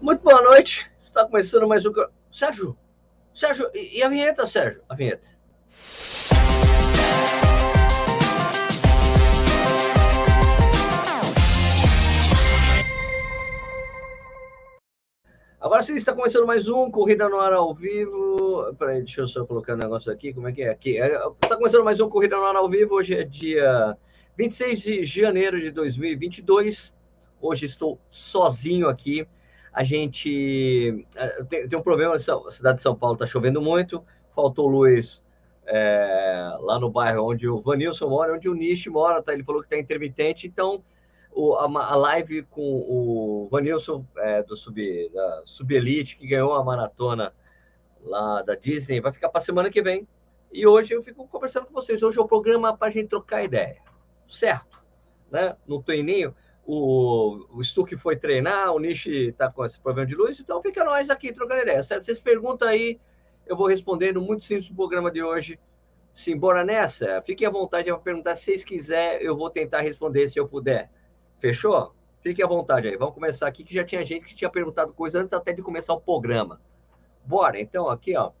Muito boa noite. Está começando mais um. Sérgio, Sérgio, e a vinheta, Sérgio? A vinheta. Agora sim, está começando mais um Corrida no Ar ao vivo. Peraí, deixa eu só colocar um negócio aqui. Como é que é? Aqui. Está começando mais um Corrida no Ar ao vivo. Hoje é dia 26 de janeiro de 2022. Hoje estou sozinho aqui a gente tem, tem um problema, a cidade de São Paulo está chovendo muito, faltou luz é, lá no bairro onde o Vanilson mora, onde o Nish mora, tá? ele falou que está intermitente, então o, a, a, live com o Vanilson é, do Sub, da Subelite, que ganhou a maratona lá da Disney, vai ficar para semana que vem. E hoje eu fico conversando com vocês. Hoje é o programa para a gente trocar ideia, certo? Né? No treininho o, o Stuck foi treinar, o Nishi está com esse problema de luz, então fica nós aqui trocando ideia, certo? Vocês perguntam aí, eu vou respondendo muito simples no programa de hoje. Simbora nessa? Fiquem à vontade para perguntar se vocês quiserem, eu vou tentar responder se eu puder. Fechou? Fiquem à vontade aí. Vamos começar aqui, que já tinha gente que tinha perguntado coisas antes até de começar o programa. Bora, então, aqui, ó.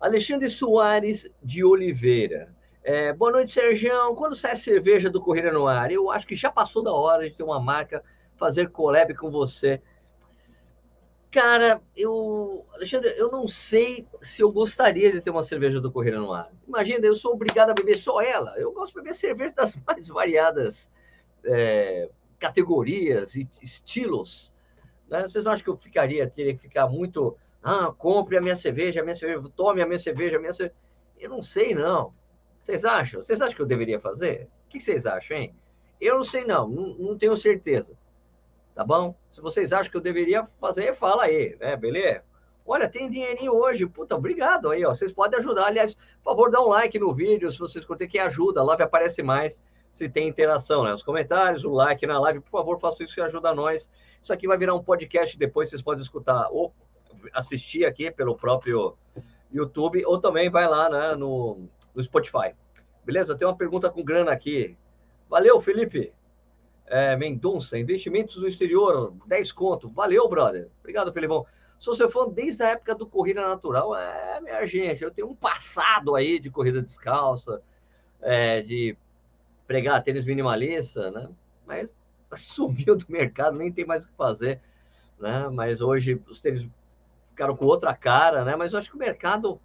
Alexandre Soares de Oliveira. É, boa noite, Sergião. Quando sai a cerveja do Corrida no Ar? Eu acho que já passou da hora de ter uma marca fazer collab com você. Cara, eu, Alexandre, eu não sei se eu gostaria de ter uma cerveja do Corrida no Ar. Imagina, eu sou obrigado a beber só ela. Eu gosto de beber cerveja das mais variadas é, categorias e estilos. Né? Vocês não acham que eu ficaria, teria que ficar muito. Ah, compre a minha cerveja, a minha cerveja, tome a minha cerveja, a minha cerveja. Eu não sei, não. Vocês acham? Vocês acham que eu deveria fazer? O que vocês acham, hein? Eu não sei, não. Não, não tenho certeza. Tá bom? Se vocês acham que eu deveria fazer, fala aí, né? Beleza? Olha, tem dinheirinho hoje. Puta, obrigado aí, ó. Vocês podem ajudar. Aliás, por favor, dá um like no vídeo se vocês curtem que ajuda. A live aparece mais se tem interação, né? Os comentários, o like na live, por favor, faça isso que ajuda nós. Isso aqui vai virar um podcast depois, vocês podem escutar ou assistir aqui pelo próprio YouTube, ou também vai lá né, no, no Spotify. Beleza? Tem uma pergunta com grana aqui. Valeu, Felipe. É, Mendonça, investimentos no exterior, 10 conto. Valeu, brother. Obrigado, Felipão. Sou seu fã desde a época do Corrida Natural. É, minha gente, eu tenho um passado aí de corrida descalça, é, de pregar tênis minimalista, né? Mas sumiu do mercado, nem tem mais o que fazer, né? Mas hoje os tênis ficaram com outra cara, né? Mas eu acho que o mercado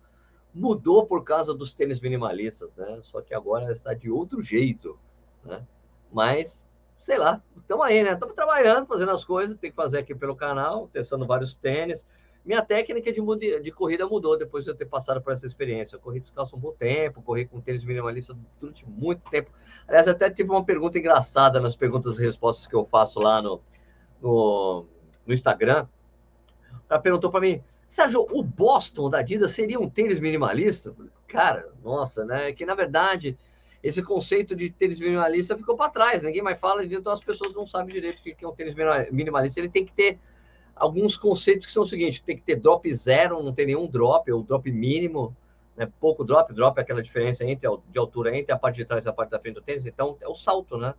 mudou por causa dos tênis minimalistas, né? Só que agora está de outro jeito, né? Mas, sei lá, estamos aí, né? Estamos trabalhando, fazendo as coisas, tem que fazer aqui pelo canal, testando vários tênis. Minha técnica de, de corrida mudou depois de eu ter passado por essa experiência. Eu corri descalço um bom tempo, corri com tênis minimalista durante muito tempo. Aliás, até tive uma pergunta engraçada nas perguntas e respostas que eu faço lá no, no, no Instagram. O cara perguntou para mim, Sérgio, o Boston da Adidas seria um tênis minimalista? Cara, nossa, né? Que na verdade esse conceito de tênis minimalista ficou para trás, ninguém mais fala, então as pessoas não sabem direito o que é um tênis minimalista. Ele tem que ter alguns conceitos que são o seguinte: tem que ter drop zero, não tem nenhum drop, ou drop mínimo, né? pouco drop, drop é aquela diferença entre de altura entre a parte de trás e a parte da frente do tênis, então é o salto, né?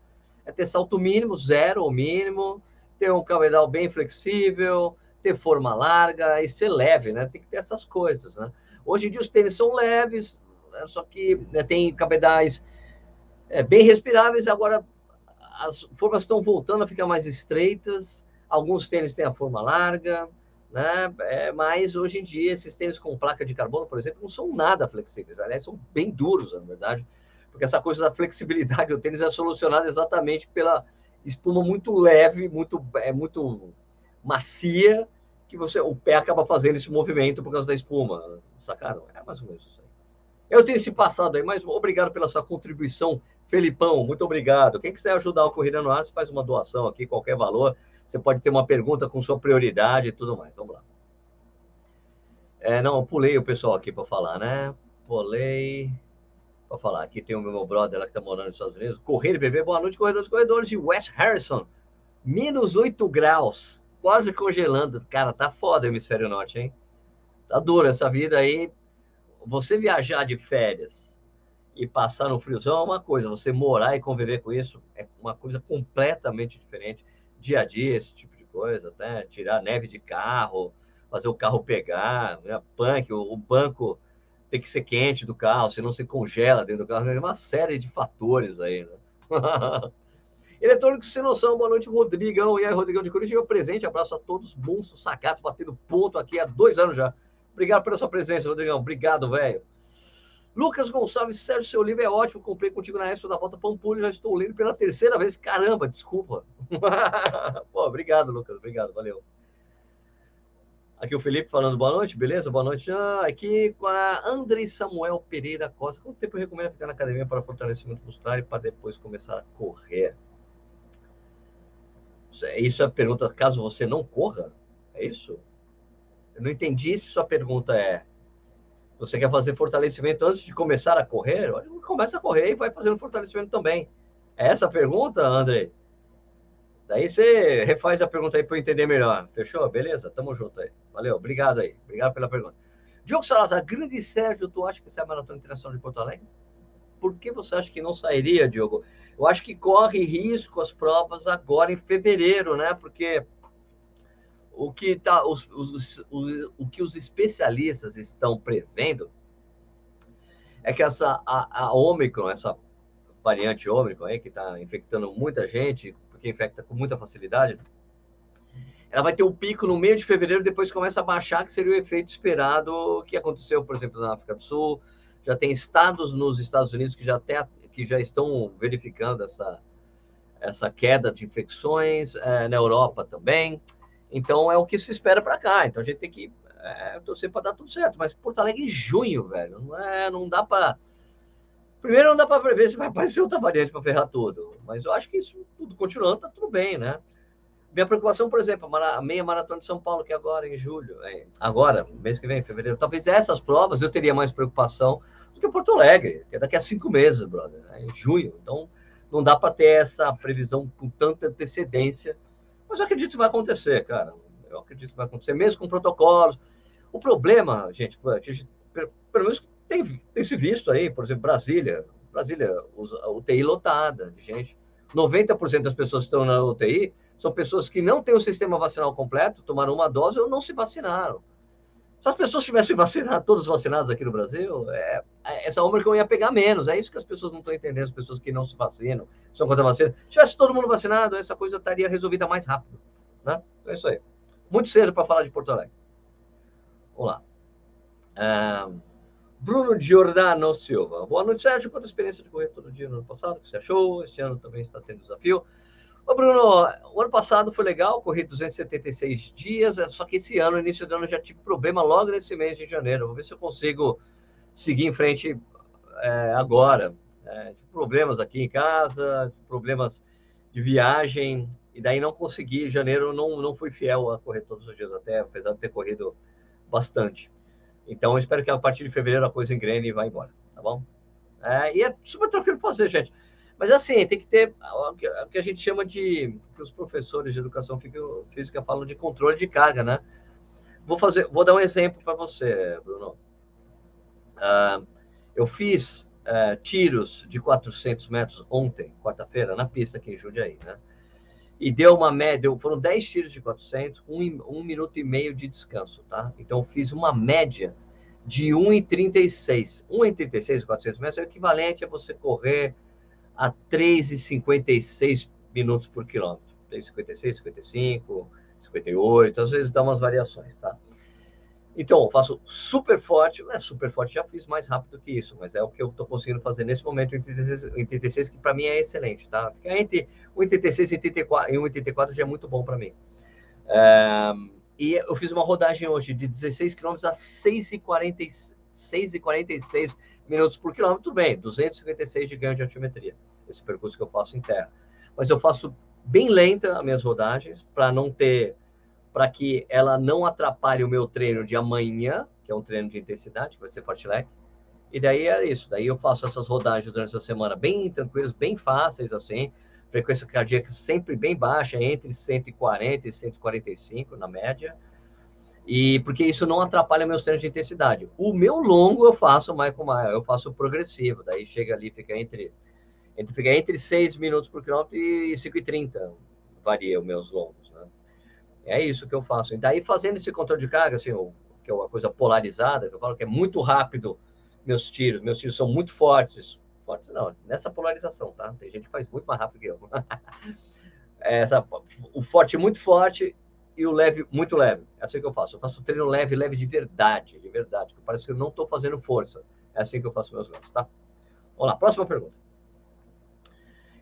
É ter salto mínimo, zero ou mínimo, ter um cabedal bem flexível, ter forma larga e ser leve, né? Tem que ter essas coisas, né? Hoje em dia os tênis são leves, né? só que né, tem cabedais é, bem respiráveis. Agora as formas estão voltando a ficar mais estreitas. Alguns tênis têm a forma larga, né? É, mas hoje em dia esses tênis com placa de carbono, por exemplo, não são nada flexíveis. Aliás, são bem duros, na verdade, porque essa coisa da flexibilidade do tênis é solucionada exatamente pela espuma muito leve, muito é muito macia que você o pé acaba fazendo esse movimento por causa da espuma. Sacaram? É mais ou menos isso aí. Eu tenho esse passado aí, mas obrigado pela sua contribuição, Felipão. Muito obrigado. Quem quiser ajudar o Corrida no Ar, você faz uma doação aqui, qualquer valor. Você pode ter uma pergunta com sua prioridade e tudo mais. Vamos lá. É, não, pulei o pessoal aqui para falar, né? Pulei para falar. Aqui tem o meu brother lá que está morando nos Estados Unidos. Correio BB, boa noite, corredores corredores de West Harrison. Menos 8 graus quase congelando. Cara, tá foda o hemisfério norte, hein? Tá duro essa vida aí. Você viajar de férias e passar no friozão é uma coisa, você morar e conviver com isso é uma coisa completamente diferente. Dia a dia, esse tipo de coisa. até tirar neve de carro, fazer o carro pegar, né? punk, o, o, banco tem que ser quente do carro, senão se congela dentro do carro. Tem uma série de fatores aí, né? Eletrônico sem noção, boa noite, Rodrigão. E aí, Rodrigão de Curitiba, presente. Abraço a todos, monstros sacados, batendo ponto aqui há dois anos já. Obrigado pela sua presença, Rodrigão. Obrigado, velho. Lucas Gonçalves, Sérgio, seu livro é ótimo. Comprei contigo na Expo da Volta Pampulha, já estou lendo pela terceira vez. Caramba, desculpa. Pô, obrigado, Lucas. Obrigado, valeu. Aqui o Felipe falando boa noite, beleza? Boa noite. Ah, aqui com a André Samuel Pereira Costa. Quanto tempo eu recomendo ficar na academia para fortalecimento muscular e para depois começar a correr? Isso é a pergunta, caso você não corra? É isso? Eu não entendi se sua pergunta é você quer fazer fortalecimento antes de começar a correr? Começa a correr e vai fazendo fortalecimento também. É essa a pergunta, André? Daí você refaz a pergunta aí para eu entender melhor. Fechou? Beleza? Tamo junto aí. Valeu, obrigado aí. Obrigado pela pergunta. Diogo Salazar, grande Sérgio, tu acha que essa é a Maratona Internacional de Porto Alegre? Por que você acha que não sairia, Diogo? Eu acho que corre risco as provas agora em fevereiro, né? Porque o que, tá, os, os, os, o que os especialistas estão prevendo é que essa, a, a Omicron, essa variante Omicron aí, que está infectando muita gente, porque infecta com muita facilidade, ela vai ter um pico no meio de fevereiro, depois começa a baixar, que seria o efeito esperado que aconteceu, por exemplo, na África do Sul. Já tem estados nos Estados Unidos que já, tem, que já estão verificando essa, essa queda de infecções, é, na Europa também. Então é o que se espera para cá. Então a gente tem que é, torcer para dar tudo certo. Mas Porto Alegre em junho, velho, não, é, não dá para. Primeiro, não dá para prever se vai aparecer outra variante para ferrar tudo. Mas eu acho que isso tudo continuando, tá tudo bem, né? Minha preocupação, por exemplo, a meia maratona de São Paulo, que é agora em julho, é, agora, mês que vem, em fevereiro, talvez essas provas eu teria mais preocupação do que Porto Alegre, que é daqui a cinco meses, brother, né? em junho. Então, não dá para ter essa previsão com tanta antecedência mas eu acredito que vai acontecer, cara. Eu acredito que vai acontecer, mesmo com protocolos. O problema, gente, pelo menos tem, tem se visto aí, por exemplo, Brasília. Brasília, UTI lotada de gente. 90% das pessoas que estão na UTI são pessoas que não têm o sistema vacinal completo, tomaram uma dose ou não se vacinaram. Se as pessoas tivessem vacinado, todos vacinados aqui no Brasil, é, é essa Ômicron ia pegar menos. É isso que as pessoas não estão entendendo, as pessoas que não se vacinam, são contra a vacina. Se tivesse todo mundo vacinado, essa coisa estaria resolvida mais rápido. Né? É isso aí. Muito cedo para falar de Porto Alegre. Vamos lá. Bruno Giordano Silva. Boa noite, Sérgio. Quanta experiência de correr todo dia no ano passado? O que você achou? Este ano também está tendo desafio. Ô, Bruno, o ano passado foi legal, corri 276 dias, é, só que esse ano, início do ano, já tive problema logo nesse mês de janeiro. Vou ver se eu consigo seguir em frente é, agora. É, problemas aqui em casa, problemas de viagem, e daí não consegui. Janeiro não, não fui fiel a correr todos os dias, até apesar de ter corrido bastante. Então, espero que a partir de fevereiro a coisa engrene e vá embora, tá bom? É, e é super tranquilo fazer, gente. Mas assim, tem que ter o que a gente chama de que os professores de educação física falam de controle de carga, né? Vou fazer, vou dar um exemplo para você, Bruno. Uh, eu fiz uh, tiros de 400 metros ontem, quarta-feira, na pista aqui em Jundiaí, né? E deu uma média, foram 10 tiros de 400, um, um minuto e meio de descanso, tá? Então, fiz uma média de 1,36. 1,36 400 metros é o equivalente a você correr a 3,56 minutos por quilômetro. 3,56, 55, 58, às vezes dá umas variações, tá? Então, eu faço super forte, não é super forte, já fiz mais rápido que isso, mas é o que eu estou conseguindo fazer nesse momento em 86, que para mim é excelente, tá? Ficar entre 1,86 e 1,84 já é muito bom para mim. É, e eu fiz uma rodagem hoje de 16 km a 6,46 minutos por quilômetro, bem, 256 de ganho de altimetria esse percurso que eu faço em terra. Mas eu faço bem lenta as minhas rodagens para não ter, para que ela não atrapalhe o meu treino de amanhã, que é um treino de intensidade, que vai ser fartlek. E daí é isso. Daí eu faço essas rodagens durante a semana bem tranquilas, bem fáceis assim. Frequência cardíaca sempre bem baixa, entre 140 e 145 na média. E porque isso não atrapalha meus treinos de intensidade. O meu longo eu faço mais com mais, eu faço progressivo. Daí chega ali, fica entre entre, fica entre 6 minutos por quilômetro e 5,30 varia os meus longos. Né? É isso que eu faço. E daí, fazendo esse controle de carga, assim, que é uma coisa polarizada, que eu falo que é muito rápido meus tiros, meus tiros são muito fortes. Fortes não, nessa polarização, tá? Tem gente que faz muito mais rápido que eu. Essa, o forte muito forte e o leve muito leve. É assim que eu faço. Eu faço treino leve, leve de verdade, de verdade. Que parece que eu não estou fazendo força. É assim que eu faço meus lances, tá? Vamos lá, próxima pergunta.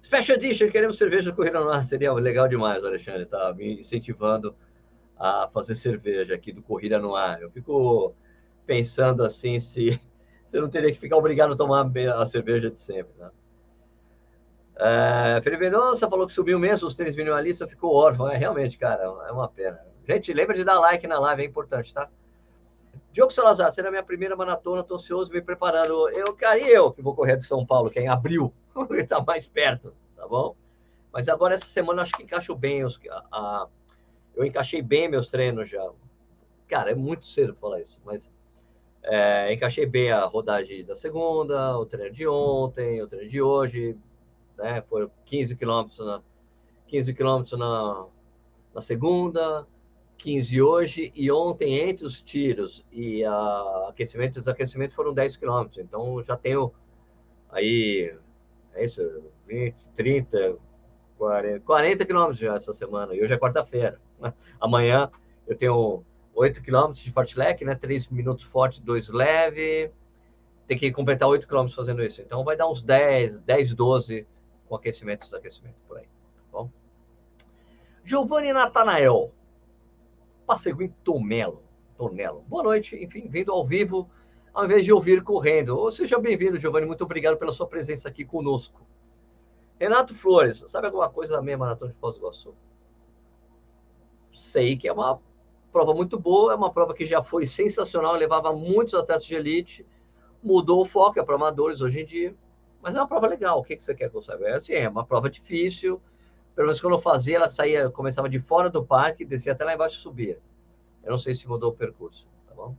Special Edition, queremos cerveja corrida no ar. Seria legal demais, Alexandre, tá me incentivando a fazer cerveja aqui do Corrida no Ar. Eu fico pensando assim se você não teria que ficar obrigado a tomar a cerveja de sempre, né? É, Felipe Mendonça falou que subiu mesmo os três minimalistas, ficou órfão. É realmente, cara, é uma pena. Gente, lembra de dar like na live, é importante, tá? Diogo Salazar, será minha primeira maratona, tô ansioso, me preparando. Eu, cara, e eu que vou correr de São Paulo, que é em abril, tá mais perto, tá bom? Mas agora essa semana acho que encaixo bem os, a, a, eu encaixei bem meus treinos já. Cara, é muito cedo falar isso, mas é, encaixei bem a rodagem da segunda, o treino de ontem, o treino de hoje, né? Foram 15 quilômetros na 15 quilômetros na, na segunda, 15 hoje e ontem entre os tiros e a aquecimento e desaquecimento foram 10 quilômetros. Então já tenho aí é isso, 20, 30, 40, 40 quilômetros já essa semana. E hoje é quarta-feira. Amanhã eu tenho 8 quilômetros de fartlek, né? 3 minutos forte, 2 leve. Tem que completar 8 quilômetros fazendo isso. Então vai dar uns 10, 10, 12 com aquecimento e desaquecimento por aí. Tá bom? Giovanni Natanael. Passego em Tomelo. Tonelo. Boa noite. Enfim, vindo ao vivo, ao invés de ouvir correndo. Seja bem-vindo, Giovanni. Muito obrigado pela sua presença aqui conosco. Renato Flores, sabe alguma coisa da meia maratona de Foz do Iguaçu? Sei que é uma prova muito boa, é uma prova que já foi sensacional, levava muitos atletas de elite, mudou o foco, é para amadores hoje em dia, mas é uma prova legal. O que, que você quer que eu saiba? É, assim, é uma prova difícil, pelo menos quando eu fazia, ela saía, começava de fora do parque, descia até lá embaixo e subia. Eu não sei se mudou o percurso, tá bom?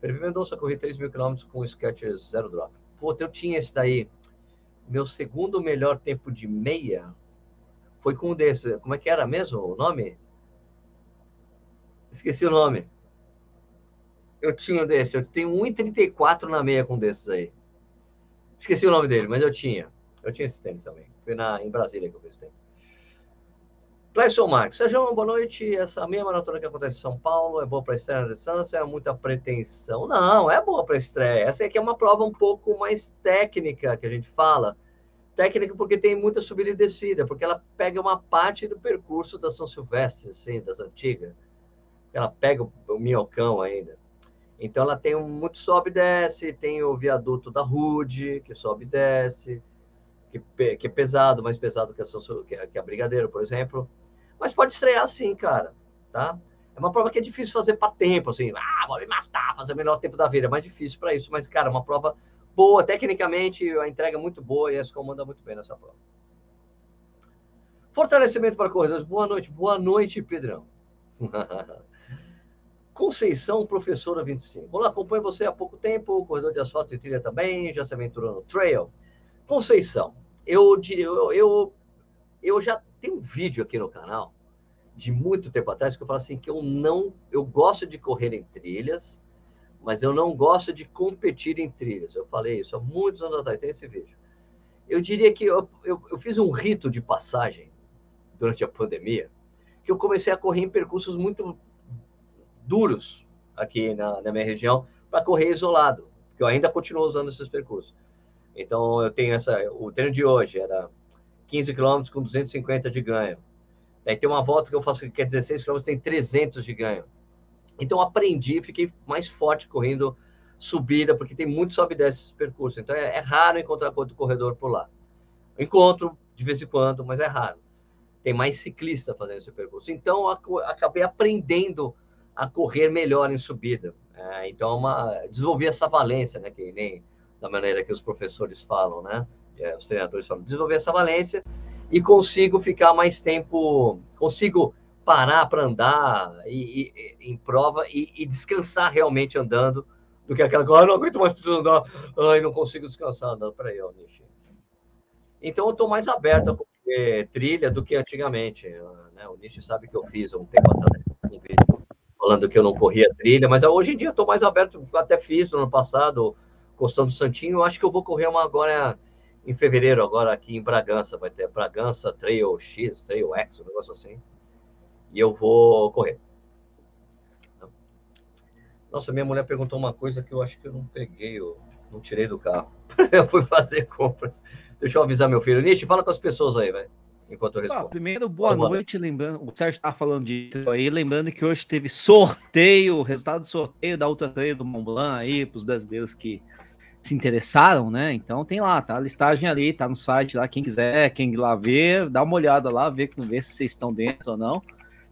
Felipe Mendonça, corri 3 mil quilômetros com o Skechers Zero Drop. Puta, eu tinha esse daí. Meu segundo melhor tempo de meia foi com um desses. Como é que era mesmo o nome? Esqueci o nome. Eu tinha um desse. Eu tenho 1,34 na meia com um desses aí. Esqueci o nome dele, mas eu tinha. Eu tinha esse tênis também. Foi na, em Brasília que eu fiz tempo. Clayson Marques. Sérgio, boa noite. Essa meia maratona que acontece em São Paulo é boa para estreia na distância? É muita pretensão? Não, é boa para estreia. Essa aqui é uma prova um pouco mais técnica que a gente fala. Técnica porque tem muita subida e descida, porque ela pega uma parte do percurso da São Silvestre, assim, das antigas. Ela pega o minhocão ainda. Então ela tem um muito sobe e desce, tem o viaduto da Rude, que sobe e desce, que, que é pesado, mais pesado que a, que a, Brigadeiro, por exemplo mas pode estrear sim, cara, tá? É uma prova que é difícil fazer para tempo, assim, ah, vou me matar, fazer o melhor tempo da vida. É mais difícil para isso, mas, cara, é uma prova boa, tecnicamente, a entrega é muito boa e a escola manda muito bem nessa prova. Fortalecimento para corredores. Boa noite, boa noite, Pedrão. Conceição, professora 25. Olá, acompanho você há pouco tempo, corredor de asfalto e trilha também, já se aventurou no trail. Conceição, eu eu, eu, eu já tem um vídeo aqui no canal de muito tempo atrás que eu falo assim que eu não, eu gosto de correr em trilhas, mas eu não gosto de competir em trilhas. Eu falei isso há muitos anos atrás, tem esse vídeo. Eu diria que eu, eu, eu fiz um rito de passagem durante a pandemia, que eu comecei a correr em percursos muito duros aqui na, na minha região para correr isolado, porque eu ainda continuo usando esses percursos. Então eu tenho essa, o treino de hoje era 15 quilômetros com 250 de ganho. Daí tem uma volta que eu faço que é 16 quilômetros, tem 300 de ganho. Então aprendi, fiquei mais forte correndo subida, porque tem muito sobe e desce esse percurso. Então é, é raro encontrar outro corredor por lá. Encontro de vez em quando, mas é raro. Tem mais ciclista fazendo esse percurso. Então acabei aprendendo a correr melhor em subida. É, então é uma, desenvolvi essa valência, né? Que nem da maneira que os professores falam, né? é, os treinadores falam, desenvolver essa valência e consigo ficar mais tempo, consigo parar para andar e, e, em prova e, e, descansar realmente andando do que aquela coisa, ah, não aguento mais precisar andar, ai, não consigo descansar andando. Peraí, ó, Nishi. Então eu estou mais aberto a correr trilha do que antigamente. Né? O Nishi sabe que eu fiz há um tempo atrás um vídeo falando que eu não corria trilha, mas hoje em dia estou mais aberto, até fiz no ano passado, Costão do Santinho, eu acho que eu vou correr uma agora em fevereiro, agora aqui em Bragança, vai ter Bragança Trail X, Trail X, um negócio assim, e eu vou correr. Nossa, minha mulher perguntou uma coisa que eu acho que eu não peguei, eu não tirei do carro. eu fui fazer compras. Deixa eu avisar meu filho. Nishi, fala com as pessoas aí, velho. Enquanto eu respondo. Ah, primeiro, boa Vamos noite. Lá. Lembrando, o Sérgio tá falando disso aí. Lembrando que hoje teve sorteio, resultado do sorteio da Ultra Trail do Mont Blanc aí, para os brasileiros que se interessaram, né? Então tem lá, tá a listagem ali, tá no site lá. Quem quiser, quem lá ver, dá uma olhada lá, ver, ver se vocês estão dentro ou não.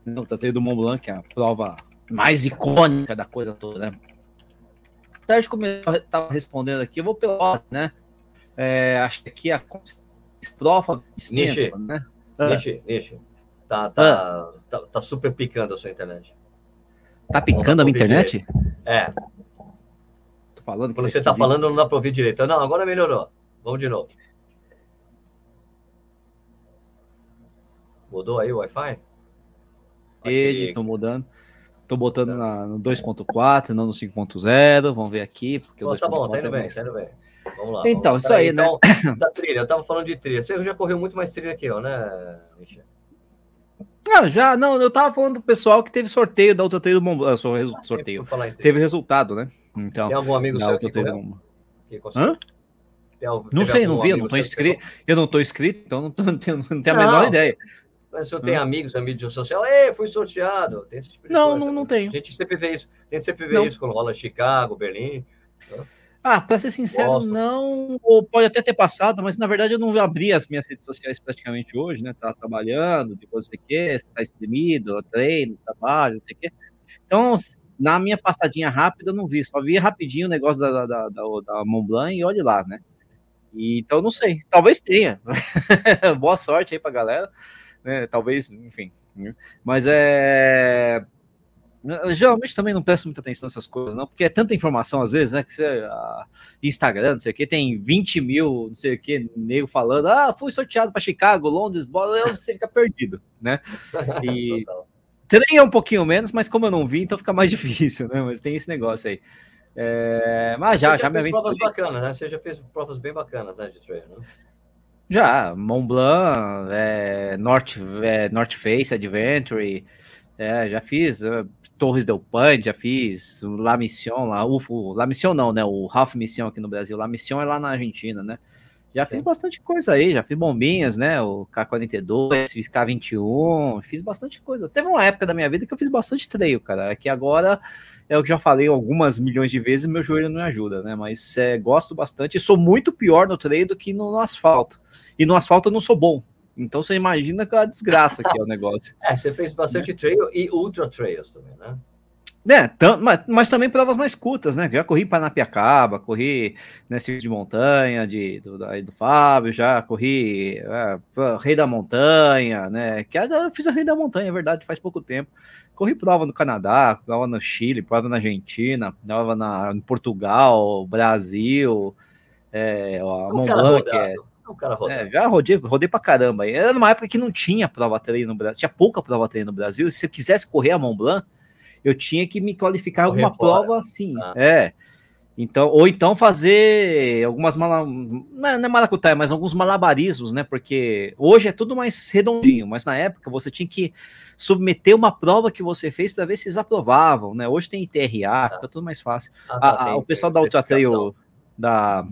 O Ultra Trail do Mont Blanc, que é a prova mais icônica da coisa toda, né? O Sérgio, como eu estava respondendo aqui, eu vou pela ordem, né? É, acho que aqui a prova Nishi, né? Ah. Nishi, Nishi. Tá, tá, ah. tá, tá, super picando a sua internet. Tá picando a minha internet? Direito. É. Tô falando Quando você tá falando, não dá pra ouvir direito. Não, agora melhorou. Vamos de novo. Mudou aí o Wi-Fi? Rede, que... tô mudando. Tô botando na, no 2.4, não no 5.0. Vamos ver aqui. Porque Pô, tá bom, tá indo é bem, tá indo bem. Vamos lá. Então, vamos isso aí, né? Então, da trilha, eu tava falando de trilha. Você já correu muito mais trilha que eu, né, Michel? Ah, já, não, eu tava falando do pessoal que teve sorteio da outra trilha do Mont Blanc, ah, sorteio, teve resultado, né? Então, Tem algum amigo seu que correu? Que Hã? Não sei, não vi, eu não tô inscrito, eu não tô inscrito, então não, tô, não tenho, não tenho a menor ideia. Mas se eu tenho hum. amigos na mídia social, ei, fui sorteado. Tem esse tipo não, não, não tenho. A gente sempre vê isso. A gente sempre vê não. isso quando rola Chicago, Berlim. Né? Ah, para ser sincero, não. Ou pode até ter passado, mas na verdade eu não abri as minhas redes sociais praticamente hoje, né? Tá trabalhando, depois você quer, você tá exprimido, treino, trabalho, não sei o quê. Então, na minha passadinha rápida, eu não vi, só vi rapidinho o negócio da, da, da, da Mont Blanc e olhe lá, né? E, então, não sei, talvez tenha. Boa sorte aí pra galera né? Talvez, enfim. Né? Mas é. Geralmente também não presto muita atenção nessas coisas, não, porque é tanta informação às vezes, né? Que você, uh, Instagram, não sei o que, tem 20 mil, não sei o que, nego falando, ah, fui sorteado para Chicago, Londres, bola, você fica perdido, né? E trem é um pouquinho menos, mas como eu não vi, então fica mais difícil, né? Mas tem esse negócio aí. É, mas já, já, já me fez provas bacanas, né? Você já fez provas bem bacanas, né, de né? Já, Mont Blanc, é, North, é, North Face Adventure, é, já fiz Torres del Paine, já fiz La Mission, lá, o, o, La Mission não, né, o Half Mission aqui no Brasil, La Mission é lá na Argentina, né, já fiz bastante coisa aí, já fiz bombinhas, né, o K42, fiz K21, fiz bastante coisa. Teve uma época da minha vida que eu fiz bastante trail, cara, que agora é o que já falei algumas milhões de vezes, meu joelho não me ajuda, né? Mas é, gosto bastante e sou muito pior no treino do que no, no, asfalto. E no asfalto eu não sou bom. Então você imagina aquela desgraça que é o negócio. É, você fez bastante trail e ultra trails também, né? É, mas, mas, também provas mais curtas, né? Já corri Panapiacaba, corri nesse né, de montanha de, do, daí do Fábio, já corri é, Rei da Montanha, né? Que eu fiz a Rei da Montanha, é verdade, faz pouco tempo. Corri prova no Canadá, prova no Chile, prova na Argentina, prova na, em Portugal, Brasil, é, a Mont Blanc, é, é, já rodei, rodei pra caramba. Era numa época que não tinha prova treino no Brasil, tinha pouca prova treino no Brasil. Se eu quisesse correr a Mont Blanc, eu tinha que me qualificar alguma prova assim. Ah. É. Então, ou então fazer algumas mala... não é, não é maracutaia, mas alguns malabarismos, né? Porque hoje é tudo mais redondinho, mas na época você tinha que submeter uma prova que você fez para ver se eles aprovavam, né? Hoje tem ITRA, ah. fica tudo mais fácil. Ah, tá, a, a, o pessoal da Ultra Trail da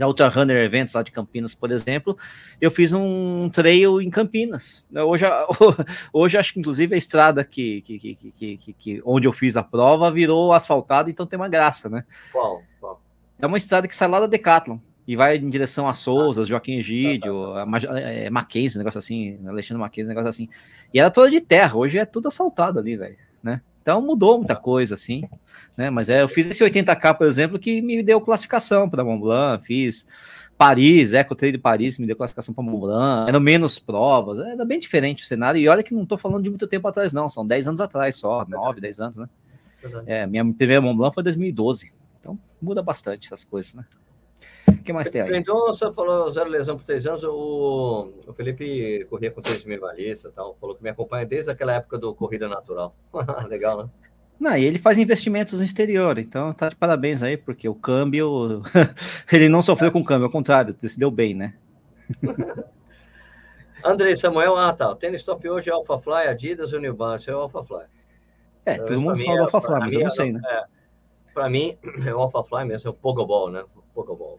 da Ultra Runner Events lá de Campinas, por exemplo, eu fiz um trail em Campinas. Hoje, hoje acho que inclusive a estrada que, que, que, que, que onde eu fiz a prova virou asfaltada, então tem uma graça, né? Qual? Qual? É uma estrada que sai lá da Decathlon e vai em direção a Souza, ah, Joaquim Egídio, tá, tá, tá. é, Mackenzie, um negócio assim, Alexandre Mackenzie, um negócio assim. E era toda de terra, hoje é tudo asfaltado ali, velho, né? Então mudou muita coisa, assim, né? Mas é, eu fiz esse 80K, por exemplo, que me deu classificação para Mont Blanc, fiz Paris, Eco Trail de Paris, me deu classificação para Mont Blanc, eram menos provas, era bem diferente o cenário, e olha que não estou falando de muito tempo atrás, não, são 10 anos atrás só, 9, 10 anos, né? É, minha primeira Mont Blanc foi 2012, então muda bastante essas coisas, né? O que mais tem aí? Mendonça falou zero lesão por três anos. O, o Felipe corria com três minimalistas e tal. Falou que me acompanha desde aquela época do Corrida Natural. Legal, né? Não, e ele faz investimentos no exterior, então tá de parabéns aí, porque o câmbio. ele não sofreu com o câmbio, ao contrário, se deu bem, né? Andrei Samuel, ah tá. O tênis top hoje é Alpha Fly, Adidas ou New Balance? É o Alpha Fly. É, todo mundo fala do Alpha Fly, mas eu não sei, né? É, pra mim, é o Alpha Fly mesmo, é o Pogoball, né? Pogoball.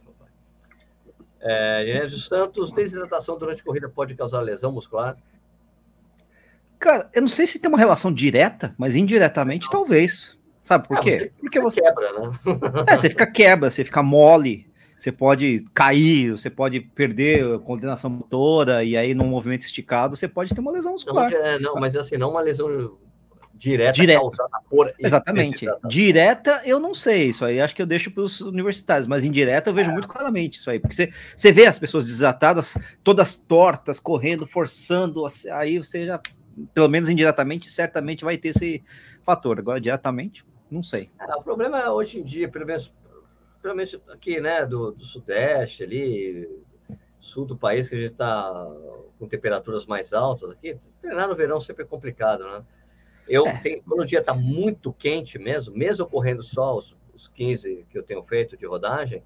É, Genésio Santos, desidratação durante a corrida pode causar lesão muscular? Cara, eu não sei se tem uma relação direta, mas indiretamente não. talvez. Sabe por ah, quê? Porque você quebra, né? é, você fica quebra, você fica mole, você pode cair, você pode perder a coordenação motora, e aí num movimento esticado você pode ter uma lesão muscular. Não, é, não mas assim, não uma lesão direta, direta. causada por Exatamente. Direta, eu não sei isso aí, acho que eu deixo para os universitários, mas indireta eu vejo é. muito claramente isso aí, porque você, você vê as pessoas desatadas, todas tortas, correndo, forçando, aí você já pelo menos indiretamente, certamente vai ter esse fator. Agora, diretamente, não sei. É, o problema é hoje em dia, pelo menos, pelo menos aqui, né, do, do Sudeste, ali, sul do país, que a gente está com temperaturas mais altas aqui, treinar no verão sempre é complicado, né? Eu é. tenho, quando o dia está muito quente mesmo, mesmo correndo só os, os 15 que eu tenho feito de rodagem,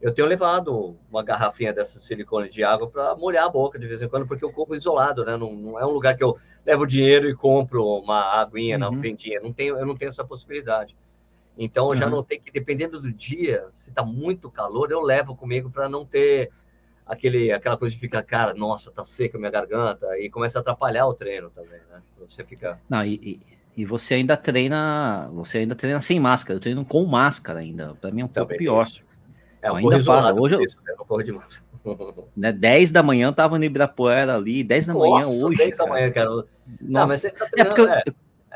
eu tenho levado uma garrafinha dessa silicone de água para molhar a boca de vez em quando, porque eu corro isolado, né? Não, não, é um lugar que eu levo dinheiro e compro uma aguinha, uhum. não, vendinha. Não tenho, eu não tenho essa possibilidade. Então, eu já uhum. notei que, dependendo do dia, se está muito calor, eu levo comigo para não ter aquele, aquela coisa de ficar, cara, nossa, tá seca a minha garganta, e começa a atrapalhar o treino também, né? Você fica. Não, e, e, você ainda treina, você ainda treina sem máscara, eu treino com máscara ainda. Para mim é um pouco pior. Isso. É, eu ainda falo. Hoje eu, isso, né? não corro demais. Né, 10 da manhã eu tava no Ibirapuera ali, 10 da Nossa, manhã hoje. 10 da manhã, cara. Nossa. Não, mas você tá é, porque eu, é,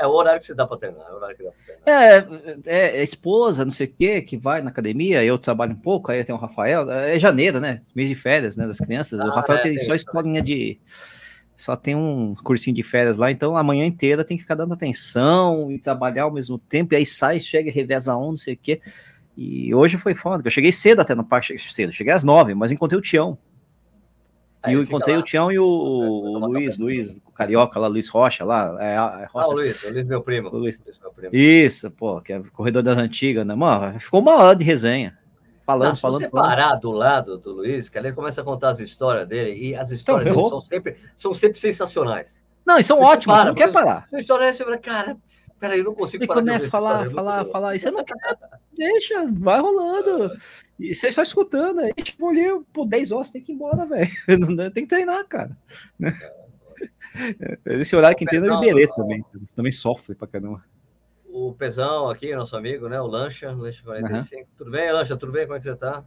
é, o horário que você dá para treinar. É, o horário que dá pra treinar. É, é, é, esposa, não sei o quê, que vai na academia, eu trabalho um pouco, aí tem o Rafael, é janeiro, né? Mês de férias, né? Das crianças. Ah, o Rafael é, tem, tem só escolinha de. Só tem um cursinho de férias lá, então a manhã inteira tem que ficar dando atenção e trabalhar ao mesmo tempo, e aí sai, chega, reveza um, não sei o quê. E hoje foi foda, eu cheguei cedo até no parque, cedo, cheguei às nove, mas encontrei o Tião. Aí e eu encontrei lá. o Tião e o, o Luiz, Luiz, o Carioca lá, Luiz Rocha lá. É, é Rocha. Ah, o Luiz, o Luiz meu primo. Luiz. Luiz meu primo. Isso, pô, que é corredor das antigas, né? Mano, ficou uma hora de resenha. Falando, falando. Se você falando. parar do lado do Luiz, que ele começa a contar as histórias dele, e as histórias então, dele são sempre, são sempre sensacionais. Não, e são você ótimas, para, você não quer parar. Sua história é, você fala, cara, peraí, eu não consigo E começa a falar, falar, falar, e você não quer, deixa, vai rolando. E você só escutando, aí tipo, olhei, por 10 horas tem que ir embora, velho. Tem que treinar, cara. Esse horário que entende é o Iberê também. Você também sofre pra caramba. O Pezão aqui, nosso amigo, né? O Lancha, Lancha 45. Uhum. Tudo bem, Lancha? Tudo bem? Como é que você tá?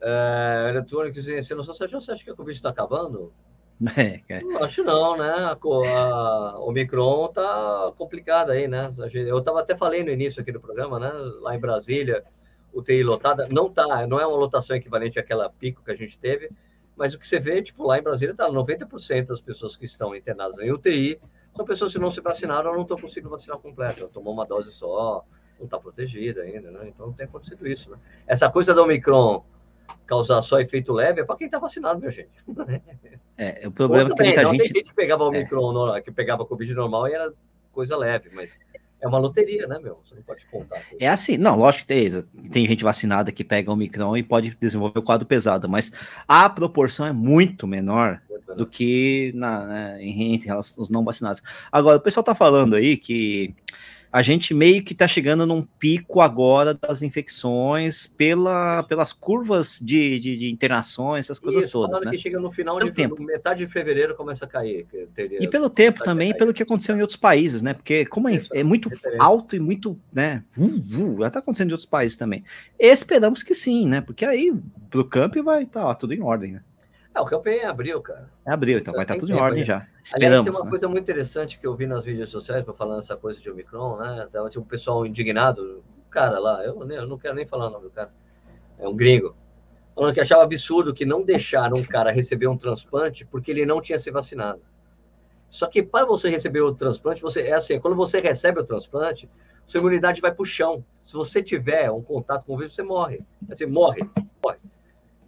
É, eletrônicos e ensino social. Você acha que a Covid está acabando? É, acho não, né? A, a, o Micron tá complicado aí, né? Eu tava até falei no início aqui do programa, né? Lá em Brasília, UTI lotada, não tá, não é uma lotação equivalente àquela pico que a gente teve, mas o que você vê, tipo, lá em Brasília tá 90% das pessoas que estão internadas em UTI são pessoas que não se vacinaram ou não estão conseguindo vacinar completo, tomou uma dose só, não está protegida ainda, né? Então não tem acontecido isso, né? Essa coisa do Omicron causar só efeito leve é para quem está vacinado, minha gente. É, o problema é que muita não, gente... Tem gente que pegava o micro, é. que pegava Covid normal e era coisa leve, mas é uma loteria, né, meu? Você não pode contar. É assim, não, lógico que tem, tem gente vacinada que pega o micrão e pode desenvolver o quadro pesado, mas a proporção é muito menor do que na, né, entre os não vacinados. Agora, o pessoal tá falando aí que a gente meio que está chegando num pico agora das infecções pela, pelas curvas de, de, de internações, essas coisas Isso, todas. Né? que chega no final pelo de tempo. metade de fevereiro começa a cair. e pelo tempo também, pelo que aconteceu em outros países, né? Porque como é, é muito alto e muito, né? Uh, uh, já está acontecendo em outros países também. Esperamos que sim, né? Porque aí pro campo vai estar tá, tudo em ordem, né? É, o campeão é em abril, cara. É abril, então vai estar tá tudo em ordem já. Esperamos. Aliás, tem uma né? coisa muito interessante que eu vi nas mídias sociais, falando essa coisa de Omicron, né? Tava tipo, um pessoal indignado, cara lá, eu, eu não quero nem falar o nome do cara, é um gringo, falando que achava absurdo que não deixaram um cara receber um transplante porque ele não tinha se vacinado. Só que para você receber o transplante, você é assim, quando você recebe o transplante, sua imunidade vai para o chão. Se você tiver um contato com o vírus, você morre. Você morre, morre.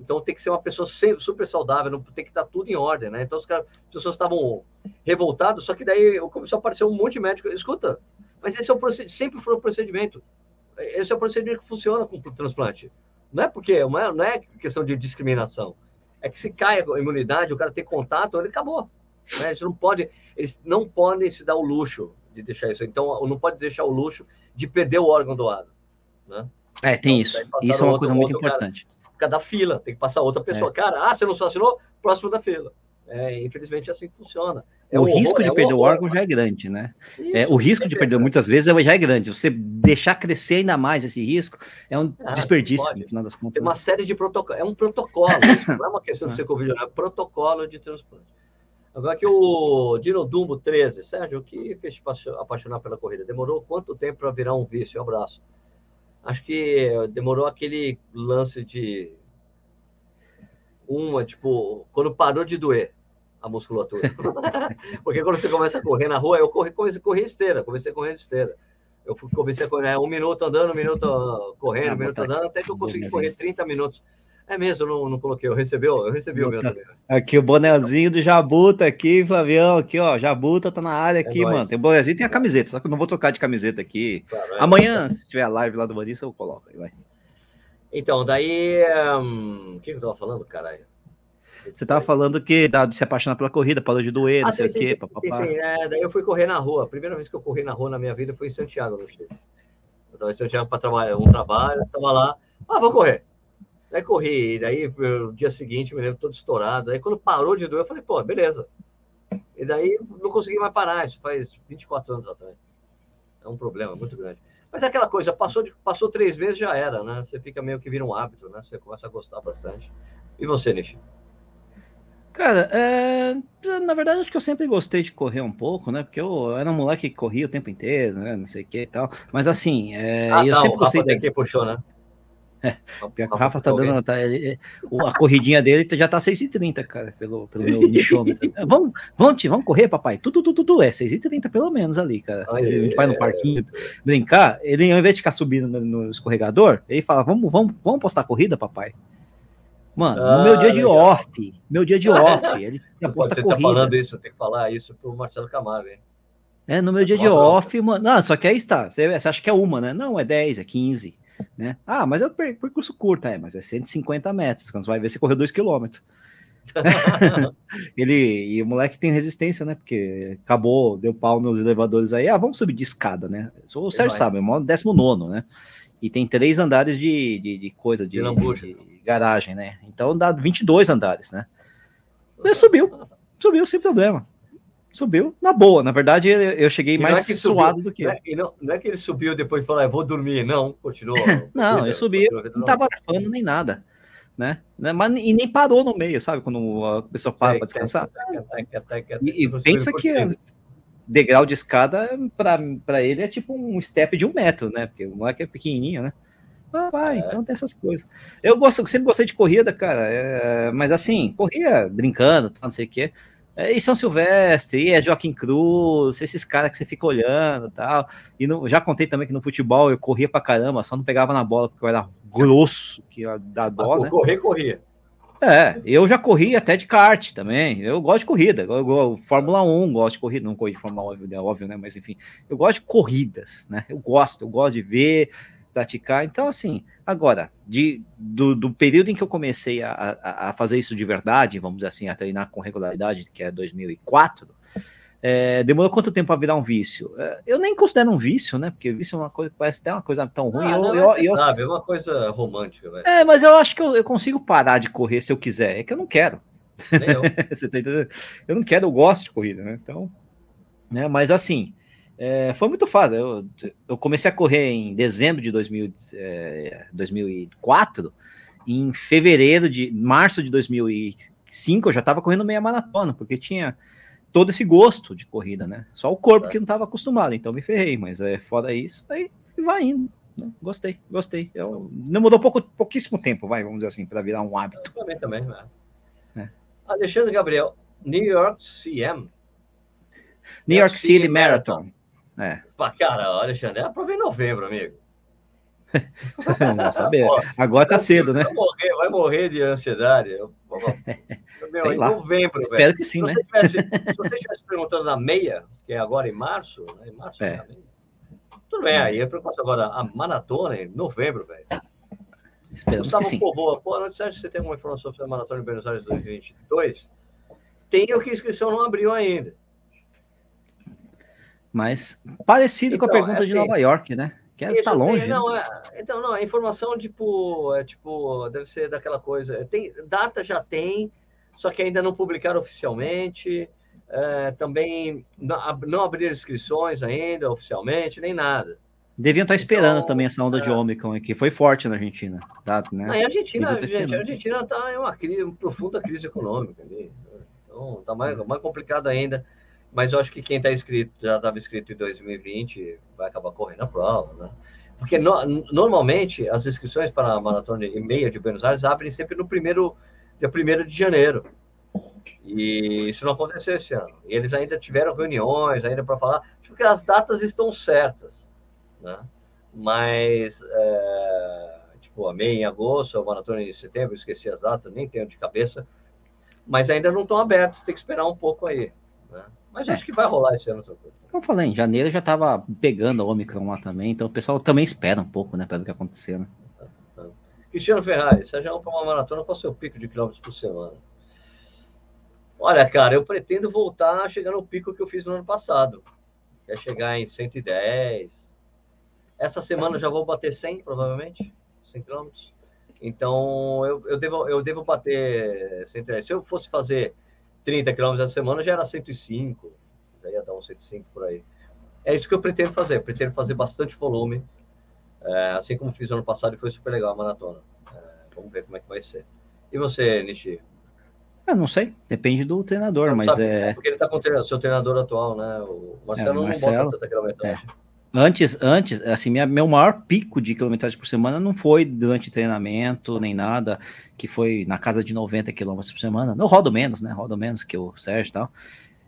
Então tem que ser uma pessoa super saudável, não tem que estar tudo em ordem, né? Então os caras, as pessoas estavam revoltadas, só que daí começou a aparecer um monte de médico. Escuta, mas esse é o procedimento, sempre foi o procedimento. Esse é o procedimento que funciona com o transplante. Não é porque não é, não é questão de discriminação. É que se cai a imunidade, o cara tem contato, ele acabou. Né? Eles não pode, eles não podem se dar o luxo de deixar isso. Então não pode deixar o luxo de perder o órgão doado, né? É, tem então, isso. Isso é uma coisa muito importante. Da fila, tem que passar outra pessoa. É. Cara, ah, você não assinou? Próximo da fila. É, infelizmente é assim que funciona. É o risco horror, de é perder o órgão já é grande, né? Isso, é, o risco de perder muitas vezes é, já é grande. Você deixar crescer ainda mais esse risco é um ah, desperdício, no final das contas. Tem uma né? série de protocolos. É um protocolo. não é uma questão de ser Covid, é protocolo de transplante. Agora que o Dino Dumbo 13, Sérgio, o que fez te apaixonar pela corrida? Demorou quanto tempo para virar um vício? Um abraço acho que demorou aquele lance de uma, tipo, quando parou de doer a musculatura. Porque quando você começa a correr na rua, eu corri, comecei a correr esteira, comecei a correr esteira. Eu comecei a correr um minuto andando, um minuto correndo, ah, um minuto andando, até que eu consegui correr 30 minutos. É mesmo, eu não, não coloquei. Eu recebi, eu recebi o meu também. Aqui o bonezinho do Jabuta aqui, Flavião, aqui, ó. Jabuta tá na área é aqui, é mano. Tem o bonezinho tem a camiseta, só que eu não vou trocar de camiseta aqui. Claro, é Amanhã, se tiver a live lá do Vanissa, eu coloco aí, vai. Então, daí. Um... O que eu tava falando, caralho? Você tava falando que dá de se apaixonar pela corrida, parou de doer, ah, não sei o quê, papapá. Sim, é, daí eu fui correr na rua. A primeira vez que eu corri na rua na minha vida foi em Santiago, no Chile. Eu tava em Santiago para trabalhar, um trabalho, tava lá. Ah, vou correr. Daí corri, daí no dia seguinte me lembro todo estourado. Aí quando parou de doer, eu falei, pô, beleza. E daí não consegui mais parar, isso faz 24 anos atrás. É um problema muito grande. Mas é aquela coisa, passou, de, passou três meses, já era, né? Você fica meio que vira um hábito, né? Você começa a gostar bastante. E você, Nishi? Cara, é... na verdade, acho que eu sempre gostei de correr um pouco, né? Porque eu era um moleque que corria o tempo inteiro, né? Não sei o que e tal. Mas assim, é... ah, eu tá, sempre gostei. Rafa da... que puxou, né? É, o Rafa tá dando. Tá, ele, a corridinha dele já tá 6h30, cara, pelo, pelo meu nichômetro. vamos, vamos, vamos correr, papai. Tudo, tudo, tudo. É 6h30 pelo menos ali, cara. a gente vai no parquinho brincar. Ele, ao invés de ficar subindo no, no escorregador, ele fala: vamos, vamos, vamos postar corrida, papai. Mano, ah, no meu dia de off, meu dia de off, ele aposta Você tá corrida. tá falando isso, tem que falar isso pro Marcelo Camargo, hein? É, no meu dia de off, mano. Não, só que aí está. Você, você acha que é uma, né? Não, é 10, é 15. Né? Ah, mas é o percurso curto, é, mas é 150 metros. Quando você vai ver, você correu 2 km. ele e o moleque tem resistência, né? Porque acabou, deu pau nos elevadores aí. Ah, vamos subir de escada, né? O Sérgio sabe, é o 19, né? E tem três andares de, de, de coisa, de, de, de, garagem, né? Então dá 22 andares, né? Ele subiu, subiu sem problema subiu na boa. Na verdade, eu cheguei mais é suado subiu, do que não é, não, não, é que ele subiu depois e falou, ah, vou dormir. Não, continuou. não, eu subi, não tava arfando nem nada. Né? né? Mas, e nem parou no meio, sabe? Quando a pessoa para para descansar. E, e pensa que degrau de escada para ele é tipo um step de um metro, né? Porque o moleque é pequenininho, né? Ah, vai, é. então tem essas coisas. Eu gosto, sempre gostei de corrida, cara. É, mas assim, corria brincando, não sei o quê. É, e São Silvestre, e é Joaquim Cruz, esses caras que você fica olhando tal. E no, já contei também que no futebol eu corria pra caramba, só não pegava na bola porque eu era grosso, que dá dó, ah, né? Correr, corria. É, eu já corri até de kart também. Eu gosto de corrida. Eu, eu, Fórmula 1, gosto de corrida. Não corri de Fórmula 1, é óbvio, né? Mas enfim, eu gosto de corridas, né? Eu gosto, eu gosto de ver, praticar. Então, assim, agora, de, do, do período em que eu comecei a, a, a, fazer isso de verdade, vamos dizer assim, a treinar com regularidade, que é 2004, é, demorou quanto tempo para virar um vício? É, eu nem considero um vício, né? Porque vício é uma coisa parece até uma coisa tão ruim. Ah, eu, não, eu, eu, sabe, é uma coisa romântica. Véio. É, mas eu acho que eu, eu, consigo parar de correr se eu quiser. É que eu não quero. Eu. Você tá entendendo? Eu não quero, eu gosto de corrida, né? Então, né? Mas assim, é, foi muito fácil. Eu, eu, comecei a correr em dezembro de 2000, é, 2004. Em fevereiro de março de 2005, eu já estava correndo meia maratona, porque tinha todo esse gosto de corrida, né? Só o corpo que não estava acostumado, então me ferrei. Mas é fora isso, aí vai indo. Né? Gostei, gostei. Eu, não mudou pouco, pouquíssimo tempo, vai, vamos dizer assim, para virar um hábito. Eu também, também. Né? É. Alexandre Gabriel, New York CM. New York City Marathon. É. Pá, cara, Alexandre, é prova em novembro, amigo. Não saber. Agora tá cedo, né? Vai morrer, vai morrer de ansiedade. Meu, Sei em lá. novembro, Espero velho. que sim, se né? Você tivesse, se você estivesse perguntando na meia, que é agora em março, né? Em março, É. é. tudo bem, aí eu pergunto agora a maratona em novembro, velho. Esperamos que sim. Povoa, pô, não sei se você tem alguma informação sobre a maratona de Buenos Aires 2022. Tenho que a inscrição não abriu ainda. Mas parecido com a Então, pergunta é de assim, Nova York, né? Que é, tá tem- longe. né? não, é, então, não, a informação, tipo, é, tipo, deve ser daquela coisa. Tem, data já tem, só que ainda não publicaram oficialmente. é, também não, não abriram inscrições ainda oficialmente, nem nada. Deviam estar esperando Então, também essa onda de é. Ômicron aqui. Foi forte na Argentina. Tá, né? Aí a Argentina, está em uma, crise, uma profunda crise econômica ali. né? Então, está mais, mais complicado ainda. Mas eu acho que quem está inscrito, já estava inscrito em 2020, vai acabar correndo a prova, né? Porque no- normalmente as inscrições para a maratona e meia de Buenos Aires abrem sempre no primeiro, dia 1 de janeiro. E isso não aconteceu esse ano. E eles ainda tiveram reuniões ainda para falar, porque as datas estão certas, né? Mas, é, tipo, a meia em agosto, a maratona em setembro, esqueci as datas, nem tenho de cabeça. Mas ainda não estão abertos, tem que esperar um pouco aí, né? Mas É. acho que vai rolar esse ano. Como eu falei, em janeiro já tava pegando a Ômicron lá também, então o pessoal também espera um pouco, né, para ver o que acontecer, né? Cristiano Ferrari, você já para uma maratona, qual é o seu pico de quilômetros por semana? Olha, cara, eu pretendo voltar a chegar no pico que eu fiz no ano passado. Que é chegar em 110. Essa semana eu já vou bater 100, provavelmente. 100 quilômetros. Então, eu, eu, devo, eu devo bater 110. Se eu fosse fazer 30 quilômetros essa semana, já era 105. Já ia dar uns 105 por aí. É isso que eu pretendo fazer. Eu pretendo fazer bastante volume. É, assim como fiz ano passado e foi super legal a maratona. É, vamos ver como é que vai ser. E você, Nishi? Eu não sei, depende do treinador, Não mas sabe? é. Porque ele está com o seu treinador atual, né? O Marcelo, É, o não Marcelo. bota tanta quilometragem. Antes, antes, assim, minha, meu maior pico de quilometragem por semana não foi durante treinamento, nem nada, que foi na casa de 90 quilômetros por semana. Eu rodo menos, né? Rodo menos que o Sérgio e tal.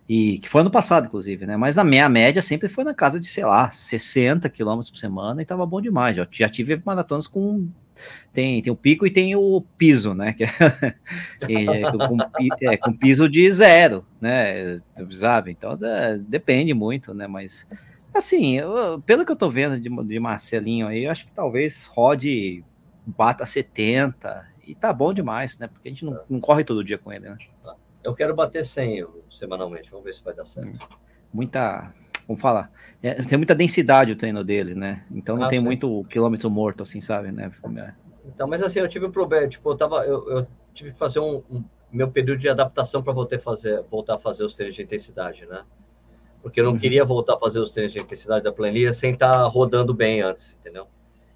E que foi ano passado, inclusive, né? Mas a minha média sempre foi na casa de, sei lá, 60 quilômetros por semana e tava bom demais. Já, já tive maratonas com. Tem, tem o pico e tem o piso, né? Que é, é, com, é, com piso de zero, né? Sabe? Então é, depende muito, né? Mas assim, eu- pelo que eu tô vendo de, de Marcelinho aí, eu acho que talvez rode bata 70 e tá bom demais, né? Porque a gente não, não corre todo dia com ele, né? Eu quero bater 100 eu, semanalmente. Vamos ver se vai dar certo. Muita, como falar, é, tem muita densidade o treino dele, né? Então não Ah, tem sim. muito quilômetro morto, assim, sabe, né? Então, mas assim, eu tive um problema. Tipo, eu, tava, eu, eu tive que fazer um, um- meu período de adaptação para voltar, a fazer- voltar a fazer os treinos de intensidade, né? Porque eu não Uhum. queria voltar a fazer os treinos de intensidade da planilha sem estar rodando bem antes, entendeu?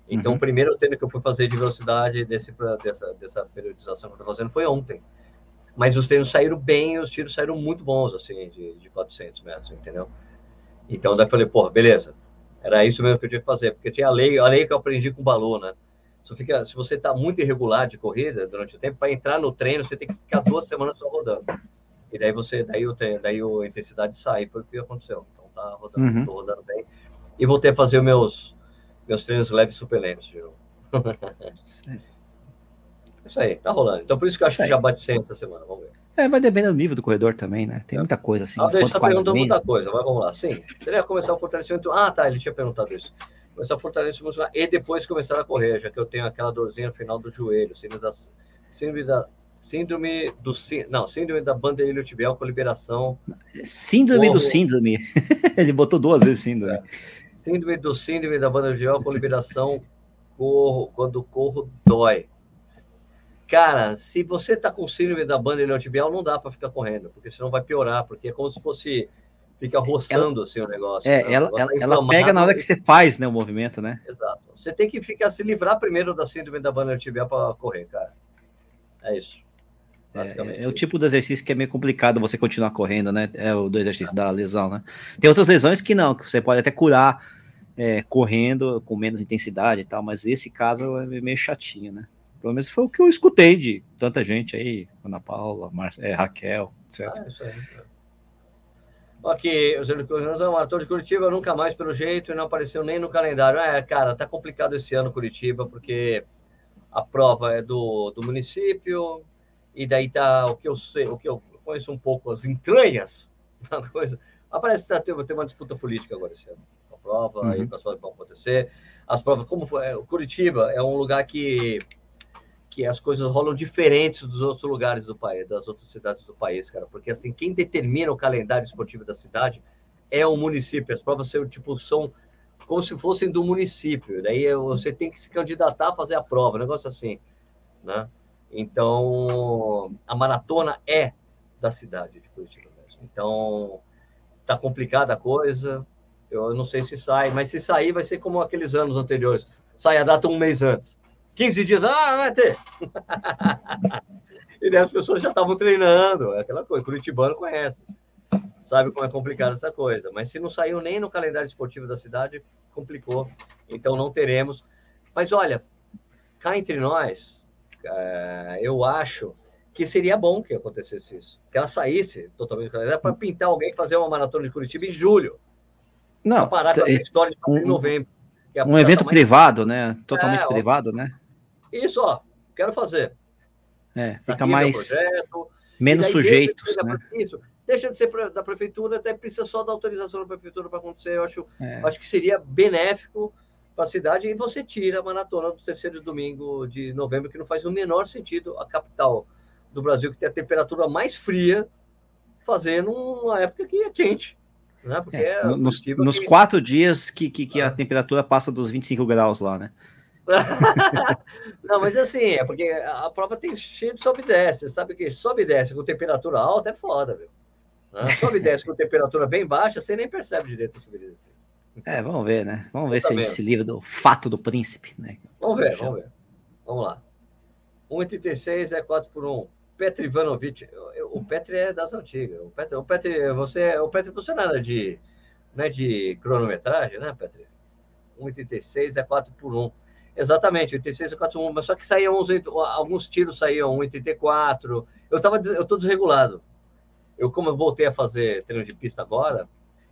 Então, Uhum. o primeiro treino que eu fui fazer de velocidade desse, dessa, dessa periodização que eu tô fazendo foi ontem. Mas os treinos saíram bem, os tiros saíram muito bons, assim, de, de 400 metros, entendeu? Então, daí eu falei, pô, beleza. Era isso mesmo que eu tinha que fazer, porque tinha a lei, a lei que eu aprendi com o Balu, né? Fica, se você está muito irregular de corrida durante o tempo, para entrar no treino, você tem que ficar duas semanas só rodando. E daí você, daí o daí a intensidade sai, foi o que aconteceu. Então tá rodando, Uhum. tô rodando bem. E voltei a fazer os meus, meus treinos leves super lentos de novo. Isso aí, tá rolando. Então por isso que eu acho que já bate 100 essa semana, vamos ver. É, vai depender do nível do corredor também, né? Tem muita coisa assim. Ah, perguntou 40 muita coisa, mas vamos lá. Sim, seria começar o fortalecimento. Ah, tá, ele tinha perguntado isso. Começar o fortalecimento muscular e depois começar a correr, já que eu tenho aquela dorzinha no final do joelho, síndrome da síndrome da síndrome do não, síndrome da banda iliotibial com liberação, Síndrome do Corro. síndrome. Ele botou duas vezes síndrome. síndrome do síndrome da banda iliotibial com liberação corro quando o corro dói. Cara, se você tá com síndrome da banda iliotibial, não dá para ficar correndo, porque senão vai piorar, porque é como se fosse fica roçando assim o negócio. É, né? ela, negócio ela, tá ela pega na hora que você faz, né, o movimento, né? Exato. Você tem que ficar se livrar primeiro da síndrome da banda iliotibial para correr, cara. É isso. É, é o tipo de exercício que é meio complicado você continuar correndo, né? É o do exercício da lesão, né? Tem outras lesões que não, que você pode até curar é, correndo com menos intensidade e tal, mas esse caso é meio chatinho, né? Pelo menos foi o que eu escutei de tanta gente aí, Ana Paula, Mar é, Raquel, etc. Ah, isso aí. Aqui, os eleitores, o maratona de Curitiba nunca mais, pelo jeito, e não apareceu nem no calendário. É, cara, tá complicado esse ano Curitiba, porque a prova é do, do município, e daí tá o que eu sei, o que eu conheço um pouco as entranhas da coisa. Aparece que tá, tem, tem uma disputa política agora esse ano. A prova, uhum. aí as provas vão acontecer. As provas, como foi, é, Curitiba é um lugar que que as coisas rolam diferentes dos outros lugares do país, das outras cidades do país, cara. Porque assim, quem determina o calendário esportivo da cidade é o município. As provas são, tipo, são como se fossem do município. Daí você tem que se candidatar a fazer a prova, um negócio assim, né? Então, a maratona é da cidade de Curitiba mesmo. Então, tá complicada a coisa. Eu não sei se sai, mas se sair vai ser como aqueles anos anteriores. Sai a data um mês antes. 15 dias, ah, vai ter. e daí as pessoas já estavam treinando, é aquela coisa, Curitibano conhece, sabe como é complicado essa coisa. Mas se não saiu nem no calendário esportivo da cidade, complicou. Então não teremos. Mas olha, cá entre nós, eu acho que seria bom que acontecesse isso, que ela saísse totalmente para pintar alguém fazer uma maratona de Curitiba em julho. Não, parar com a história de um, novembro. É um evento mais... privado, né? Totalmente é, privado, né? Isso, ó, quero fazer. É, fica Aqui mais. Projeto, menos sujeito. Né? Isso, deixa de ser da prefeitura, até precisa só da autorização da prefeitura para acontecer. Eu acho, é. acho que seria benéfico para a cidade e você tira a maratona do terceiro domingo de novembro, que não faz o menor sentido a capital do Brasil, que tem a temperatura mais fria, fazendo uma época que é quente. Né? Porque é, é nos, nos quatro dias que, que, que ah. a temperatura passa dos 25 graus lá, né? não, mas assim, é porque a prova tem cheio de sobe e desce. Sabe que sobe e desce com temperatura alta é foda, viu? Né? Sobe e desce com temperatura bem baixa, você nem percebe direito a subir e descer. É, vamos ver, né? Vamos ver se a gente se livra do fato do príncipe, né? Vamos ver, vamos ver. Vamos lá. 1,86 é 4 por 1. Petri Ivanovic. O Petri é das antigas. O Petri, o Petri, você, o Petri, você não é de, não é de cronometragem, né, Petri? 1,86 é 4 por 1. Exatamente, 86 e 41, mas só que saíam uns, alguns tiros saíam 1,84. Eu tava, eu tô desregulado. Eu como eu voltei a fazer treino de pista agora,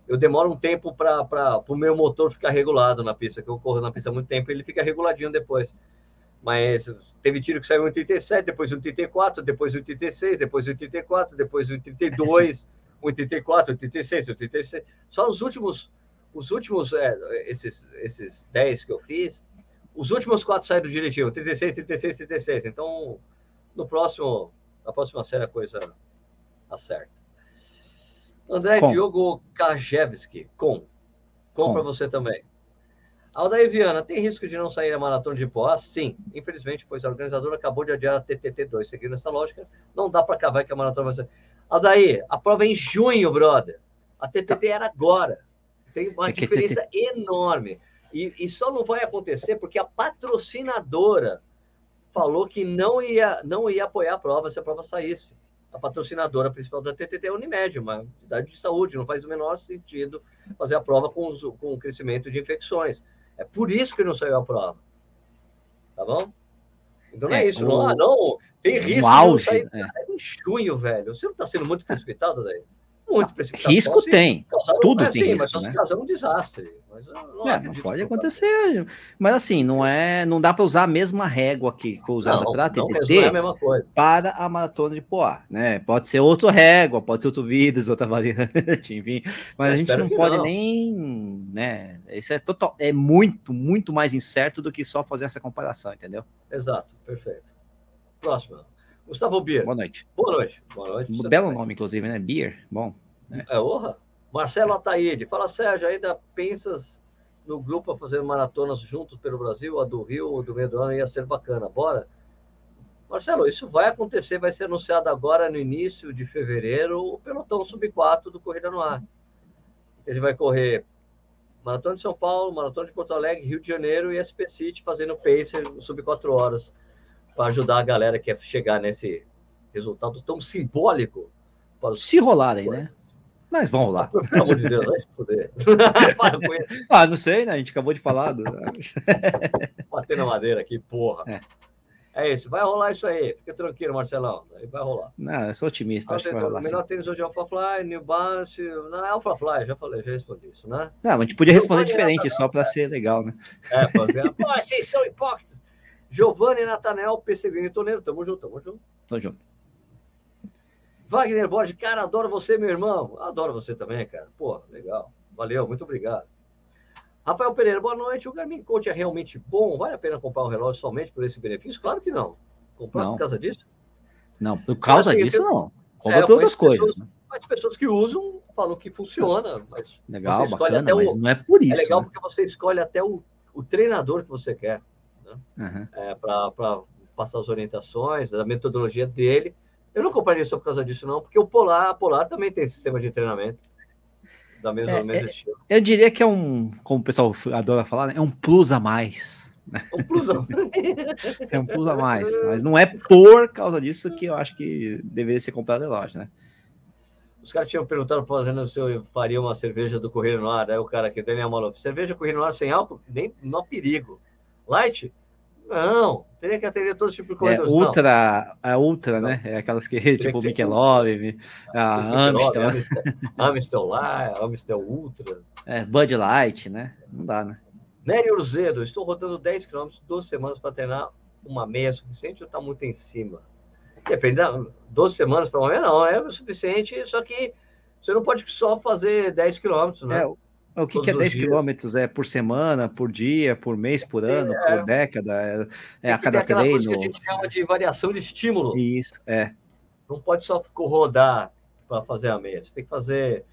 eu demoro um tempo para o meu motor ficar regulado na pista, que eu corro na pista há muito tempo, ele fica reguladinho depois. Mas teve tiro que saiu 1,87, depois 1,84, depois 1,86, depois 1,84, depois 1,82, 1,84, 1,86, 1,86. Só os últimos, os últimos, é, esses, esses 10 que eu fiz, os últimos quatro saíram direitinho, 36, 36, 36. Então, no próximo, na próxima série a coisa acerta. André com. Diogo Kajewski, com. Com, para você também. Aldair Viana, tem risco de não sair a maratona de Poá? Sim, infelizmente, pois a organizadora acabou de adiar a TTT2. Seguindo essa lógica, não dá para cavar que a maratona vai ser. Aldair, a prova é em junho, brother. A TTT tá. era agora. Tem uma é diferença enorme. E, e só não vai acontecer porque a patrocinadora falou que não ia, não ia apoiar a prova se a prova saísse. A patrocinadora principal da TTT é a Unimed, uma entidade de saúde. Não faz o menor sentido fazer a prova com, os, com o crescimento de infecções. É por isso que não saiu a prova. Tá bom? Então não é, é isso. O... Não, ah, não, tem risco auge, de sair. É. é em junho, velho. Você não está sendo muito precipitado daí? Muito precipitado. Risco tem. Tudo é, tem sim, risco. Mas só se casar um desastre. Mas não, é, não pode acontecer. Mas assim, não é, não dá para usar a mesma régua que foi usada para a TTT é a para a maratona de Poá, né? Pode ser outro régua, pode ser outro vírus, outra variante, enfim. Mas Eu a gente não pode não. nem, né? Isso é total, é muito, muito mais incerto do que só fazer essa comparação, entendeu? Exato, perfeito. Próximo. Gustavo Bier. Boa noite. Boa noite. Boa noite. Belo também. nome, inclusive, né? Bier. Bom. Né? É, honra. Marcelo Ataíde. Fala, Sérgio, ainda pensas no grupo a fazer maratonas juntos pelo Brasil? A do Rio, do meio do ano ia ser bacana. Bora? Marcelo, isso vai acontecer, vai ser anunciado agora no início de fevereiro, o pelotão sub-4 do Corrida no Ar. Ele vai correr Maratona de São Paulo, Maratona de Porto Alegre, Rio de Janeiro e SP City fazendo pacer sub 4 horas para ajudar a galera que quer chegar nesse resultado tão simbólico. Para os... Se rolarem, né? Mas vamos lá. Pelo amor de Deus, vai se fuder. ah, não sei, né? A gente acabou de falar. Do... Bater na madeira aqui, porra. É. É isso, vai rolar isso aí. Fica tranquilo, Marcelão. Aí vai rolar. Não, eu sou otimista. Acho que vai rolar, o melhor tênis hoje é Alpha Fly, New Balance. Não é Alpha Fly, já falei, já respondi isso, né? Não, a gente podia responder diferente só para ser legal, né? É, fazer. Pô, vocês são hipócritas. Giovanni Natanel, Perseguindo Toledo, tamo junto, tamo junto. Tamo junto. Wagner Borges, cara, adoro você, meu irmão. Adoro você também, cara. Pô, legal. Valeu, muito obrigado. Rafael Pereira, boa noite. O Garmin Coach é realmente bom? Vale a pena comprar um relógio somente por esse benefício? Claro que não. Comprar não. por causa disso? Não, por causa assim, disso, não. Compra é, por outras coisas. Pessoas, né? Mas pessoas que usam falam que funciona. Mas legal, bacana, mas o... não é por isso. É legal né? porque você escolhe até o, o treinador que você quer. Né? Uhum. É, para passar as orientações, da metodologia dele. Eu não compraria só por causa disso, não, porque o Polar, a Polar também tem sistema de treinamento. Da mesma, é, mesmo é, estilo. Eu diria que é um, como o pessoal adora falar, né? é um plus a mais. Né? Um plus a mais. é um plus a mais. Mas não é por causa disso que eu acho que deveria ser comprado relógio, né? Os caras tinham perguntado fazendo se eu faria uma cerveja do Correio no Ar. Aí o cara aqui, Daniel Maloff, cerveja Correio no Ar sem álcool? Nem, não perigo. Light? Não, teria que atender todos os tipos de é, corredores. É, ultra, a Ultra, não. né? É aquelas que, teria tipo, que Michelob, a Amstel. Amstel, Amstel lá, Amstel Ultra. É, Bud Light, né? Não dá, né? Nery Urzedo, estou rodando 10 km, duas semanas para treinar uma meia suficiente ou está muito em cima? Depende, 12 semanas para uma meia não, é o suficiente, só que você não pode só fazer 10 km, né? É, o que, que é 10 quilômetros? É por semana, por dia, por mês, por ano, é, por década? É, é a cada treino? Coisa que a gente chama de variação de estímulo. Isso, é. Não pode só rodar para fazer a meia. Você tem que fazer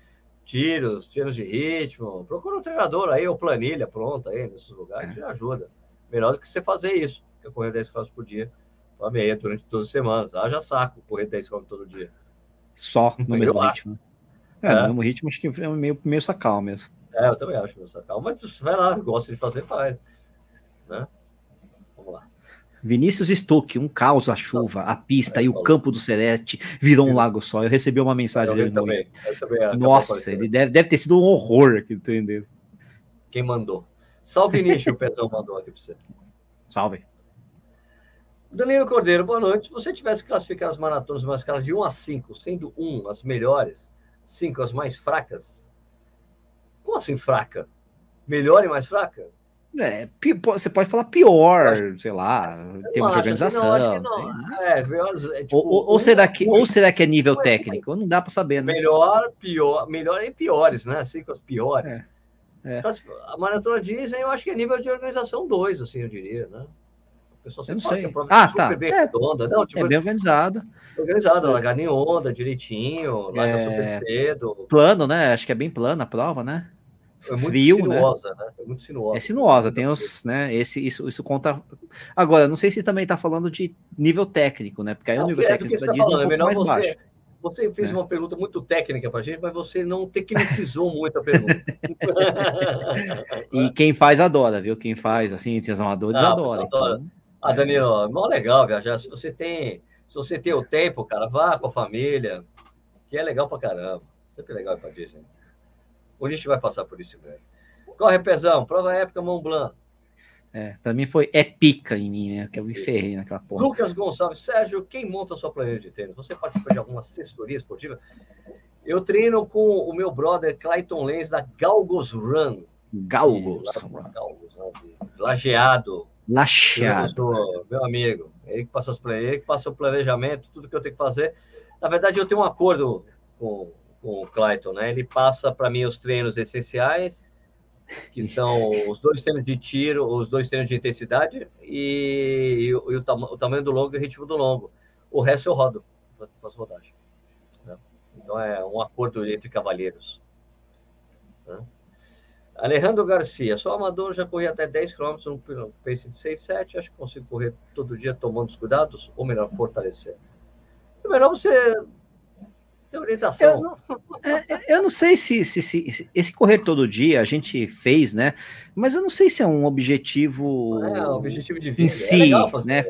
tiros, tiros de ritmo. Procura um treinador aí, ou planilha pronta aí nesses lugares, é. ajuda. Melhor do que você fazer isso, que é correr 10 km por dia, para meia durante 12 semanas. Ah, já saco correr 10 km todo dia. Só no mesmo ritmo. É, é, no mesmo ritmo, acho que é meio, meio sacal mesmo. É, eu também acho, meu calma, mas vai lá, gosta de fazer, faz. Né? Vamos lá. Vinícius Stuck, um caos a chuva, a pista é, e o campo do Celeste virou um lago só. Eu recebi uma mensagem dele no Nossa, ele deve, deve ter sido um horror aqui, entendeu? Quem mandou? Salve, Vinícius, o Petão mandou aqui para você. Salve. Danilo Cordeiro, boa noite. Se você tivesse classificado as maratonas numa escala de 1 a 5, sendo 1 as melhores, 5 as mais fracas, como assim fraca? Melhor e mais fraca? É, você pode falar pior, acho, sei lá, termos de organização. Não, não. É, é, tipo, ou, ou, será que, ou será que é nível técnico? Não dá para saber, né? Melhor, pior, melhor e piores, né? Assim, com as piores. É, é. A maratona dizem, eu acho que é nível de organização 2, assim, eu diria, né? pessoal sempre fala que a prova ah, é super tá. bem é, redonda. Não, tipo, é bem organizada. Organizada, largada em onda, direitinho, larga é... super cedo. Plano, né? Acho que é bem plana a prova, né? É muito Frio, né? sinuosa, né? né? É muito sinuosa. É sinuosa, tem os, né? Esse, isso, isso conta. Agora, não sei se também está falando de nível técnico, né? Porque aí não, o nível é, técnico da tá Disney é um pouco mais você, baixo. Você fez é. uma pergunta muito técnica para a gente, mas você não tecnicizou muito a pergunta. e quem faz adora, viu? Quem faz, assim, esses amadores ah, adora. adora. Então, ah, Danilo, é mó legal viajar. Se você tem, se você tem o tempo, cara, vá com a família, que é legal pra caramba. Sempre legal ir pra Disney. Lixo vai passar por isso, velho. Corre, Pezão, prova épica Mont Blanc. É, pra mim foi épica em mim, né? Que eu me ferrei naquela porra. Lucas Gonçalves, Sérgio, quem monta a sua planilha de tênis? Você participa de alguma assessoria esportiva? Eu treino com o meu brother Clayton Lenz da Galgos Run. Galgos. Galgos, Lajeado, Lacheado. Meu amigo, ele que, passa os, ele que passa o planejamento, tudo que eu tenho que fazer. Na verdade, eu tenho um acordo com o Clayton, né? Ele passa para mim os treinos essenciais, que são os dois treinos de tiro, os dois treinos de intensidade e, e, o, e o, tam, o, tamanho do longo e o ritmo do longo. O resto eu rodo, faço rodagem. Né? Então é um acordo entre cavalheiros. Né? Alejandro Garcia, sou amador, já corri até 10 km no pace de 6, 7. Acho que consigo correr todo dia tomando os cuidados, ou melhor, fortalecer. É melhor você ter orientação. Eu não, é, eu não sei se, se, se, esse correr todo dia a gente fez, né? Mas eu não sei se é um objetivo, é, um objetivo de vida. em si, né?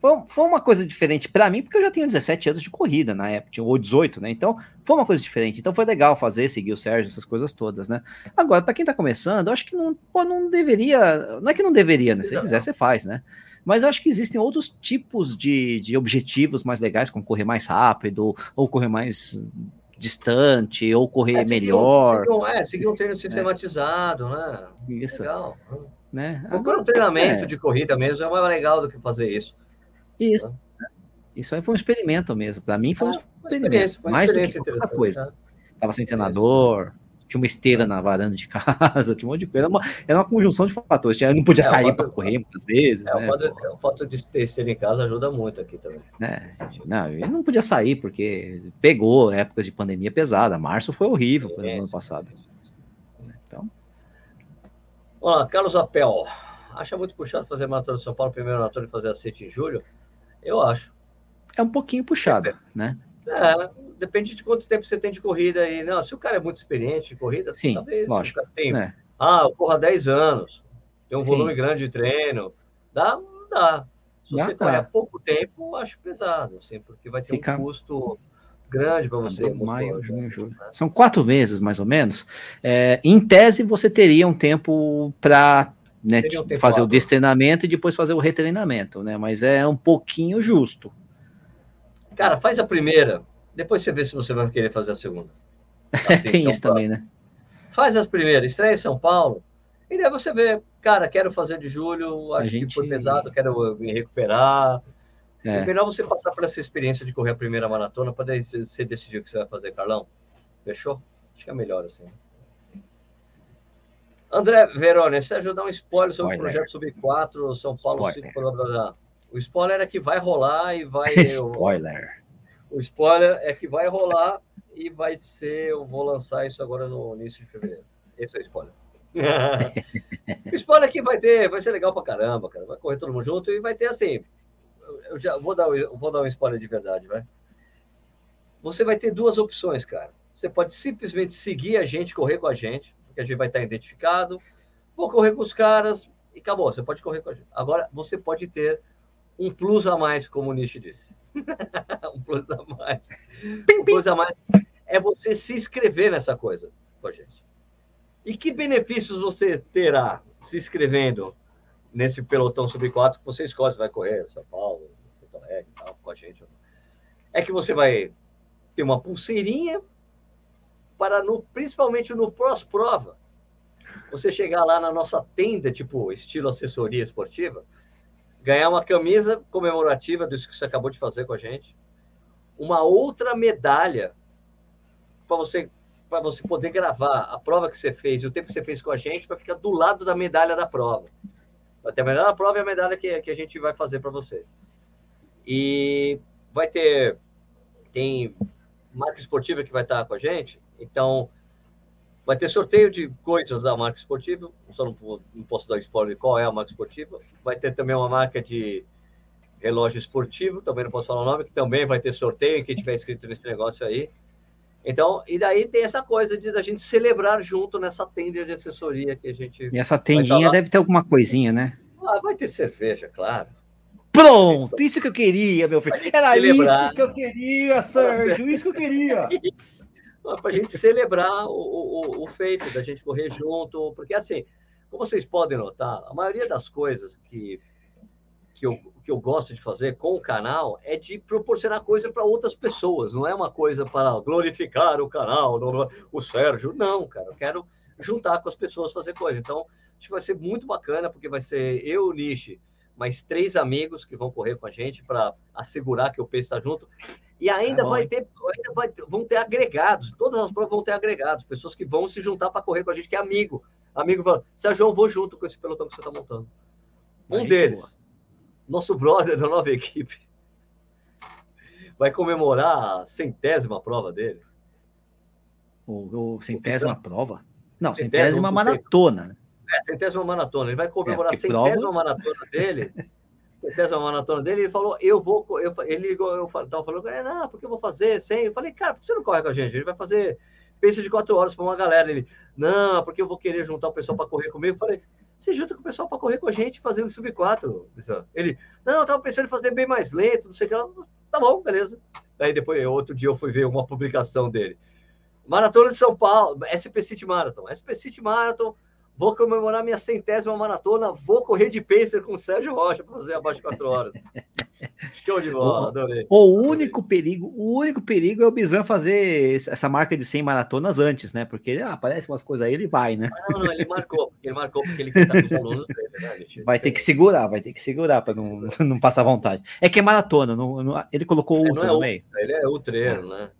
foi, foi uma coisa diferente para mim, porque eu já tinha 17 anos de corrida na época, ou 18, né? Então, foi uma coisa diferente. Então, foi legal fazer, seguir o Sérgio, essas coisas todas, né? Agora, para quem tá começando, eu acho que não, pô, não deveria. Não é que não deveria, né? Se quiser, você faz, né? Mas eu acho que existem outros tipos de, de objetivos mais legais, como correr mais rápido, ou correr mais distante, ou correr é, melhor. Seguir um, é, seguir um treino sistematizado, né? Isso. Legal. Né? Agora, um treinamento é. de corrida mesmo é mais legal do que fazer isso. Isso. Né? Isso aí foi um experimento mesmo. Para mim foi um ah, experimento. Uma mais do que outra coisa. Né? Tava sem senador, tinha uma esteira na varanda de casa, tinha um monte de coisa. Era uma, era uma conjunção de fatores. Eu não podia é, sair para correr muitas vezes. É, né? o, fato, de ter esteira em casa ajuda muito aqui também. É, não, ele não podia sair porque pegou épocas de pandemia pesada. Março foi horrível no ano passado. Então. Olá, Carlos Apel. Acha muito puxado fazer maratona de São Paulo, primeiro maratona e fazer a 7 em julho? Eu acho. É um pouquinho puxado, é, né? É, depende de quanto tempo você tem de corrida aí. Não, se o cara é muito experiente em corrida, Sim, talvez lógico. o tem. É. Ah, eu corro há 10 anos, tem um Sim. volume grande de treino. Dá? Dá. Se você correr há pouco tempo, acho pesado, assim, porque vai ter Fica... um custo grande para você. Maio, junho, julho. Né? São quatro meses, mais ou menos. É, em tese, você teria um tempo para né, um fazer o destreinamento e depois fazer o retreinamento, né? Mas é um pouquinho justo. Cara, faz a primeira, depois você vê se você vai querer fazer a segunda. Assim, Tem então, isso também, né? Faz as primeiras, estreia em São Paulo, e daí você vê, cara, quero fazer de julho, acho gente... que foi pesado, quero me recuperar. É. é melhor você passar por essa experiência de correr a primeira maratona para você decidir o que você vai fazer, Carlão. Fechou? Acho que é melhor assim. André Verone, você ajudar um spoiler, spoiler. sobre o projeto Sub 4, São Paulo 5, blá, blá, blá. O spoiler é que vai rolar e vai. spoiler. O, spoiler é que vai rolar e vai ser. Eu vou lançar isso agora no início de fevereiro. Esse é o spoiler. o spoiler aqui vai ter, vai ser legal pra caramba, cara. Vai correr todo mundo junto e vai ter assim. Eu já vou dar, vou dar um spoiler de verdade, vai. Você vai ter duas opções, cara. Você pode simplesmente seguir a gente, correr com a gente que a gente vai estar identificado. Vou correr com os caras e acabou. Você pode correr com a gente. Agora, você pode ter um plus a mais, como o disse. um plus a mais. Um plus a mais é você se inscrever nessa coisa com a gente. E que benefícios você terá se inscrevendo nesse pelotão sub 4 que você escolhe se vai correr São Paulo, Porto Alegre, tal, com a gente? É que você vai ter uma pulseirinha para no, principalmente no pós-prova, você chegar lá na nossa tenda, tipo estilo assessoria esportiva, ganhar uma camisa comemorativa disso que você acabou de fazer com a gente, uma outra medalha para você para você poder gravar a prova que você fez e o tempo que você fez com a gente para ficar do lado da medalha da prova. Vai ter a medalha da prova e a medalha que, que a gente vai fazer para vocês. E vai ter tem marca esportiva que vai estar com a gente, então, vai ter sorteio de coisas da marca esportiva, só não, não posso dar spoiler de qual é a marca esportiva. Vai ter também uma marca de relógio esportivo, também não posso falar o nome, que também vai ter sorteio, quem tiver inscrito nesse negócio aí. Então, e daí tem essa coisa de a gente celebrar junto nessa tenda de assessoria que a gente. E essa tendinha deve ter alguma coisinha, né? Ah, vai ter cerveja, claro. Pronto, isso que eu queria, meu filho. Era celebrar. isso que eu queria, Sérgio, isso que eu queria. para a gente celebrar o, o, o, feito da gente correr junto, porque assim, como vocês podem notar, a maioria das coisas que, que, eu, que eu gosto de fazer com o canal é de proporcionar coisa para outras pessoas, não é uma coisa para glorificar o canal, o Sérgio, não, cara, eu quero juntar com as pessoas fazer coisa. Então, acho que vai ser muito bacana, porque vai ser eu, o Nishi, mais três amigos que vão correr com a gente para assegurar que o peso está junto. E ainda tá vai ter, ainda vai, vão ter agregados, todas as provas vão ter agregados, pessoas que vão se juntar para correr com a gente, que é amigo. Amigo fala, Sérgio, eu vou junto com esse pelotão que você está montando. Um deles, boa. nosso brother da nova equipe, vai comemorar a centésima prova dele. O, o centésima o prova? Não, centésima, centésima maratona. Né? É, centésima maratona. Ele vai comemorar é, a centésima maratona dele centésima maratona dele, ele falou, eu vou, eu, ele ligou, eu tava falando, é, não, porque eu vou fazer sem, eu falei, cara, por que você não corre com a gente? Ele vai fazer peso de quatro horas para uma galera, ele, não, porque eu vou querer juntar o pessoal para correr comigo, eu falei, se junta com o pessoal para correr com a gente, fazendo sub 4. Ele, não, eu tava pensando em fazer bem mais lento, não sei o que. Tá bom, beleza. Daí depois, outro dia eu fui ver uma publicação dele. Maratona de São Paulo, SP City Marathon. SP City Marathon, vou comemorar minha centésima maratona, vou correr de pacer com o Sérgio Rocha para fazer abaixo de 4 horas. Show de bola, adorei. O único perigo, o único perigo é o Bizan fazer essa marca de 100 maratonas antes, né? Porque ah, aparece umas coisas aí, ele vai, né? Não, não, ele marcou, ele marcou porque ele quer estar com os alunos dele, né? Vai ter que segurar, vai ter que segurar para não, não passar vontade. É que é maratona, não, não ele colocou é, ultra é no meio. Ele é ultreiro, né?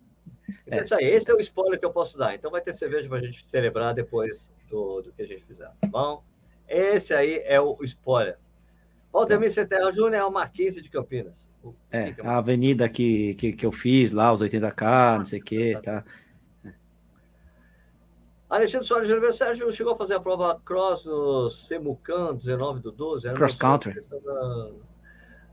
Então, é. isso aí, esse é o spoiler que eu posso dar. Então vai ter cerveja para a gente celebrar depois do, do que a gente fizer, tá bom? Esse aí é o spoiler. Valdemir Serra Júnior é uma 15 de Campinas. É, que é a avenida que, que, que eu fiz lá, os 80K, não sei o que, tá. Alexandre Soares de Oliveira, Sérgio chegou a fazer a prova cross no Semucan, 19 do 12? Cross country?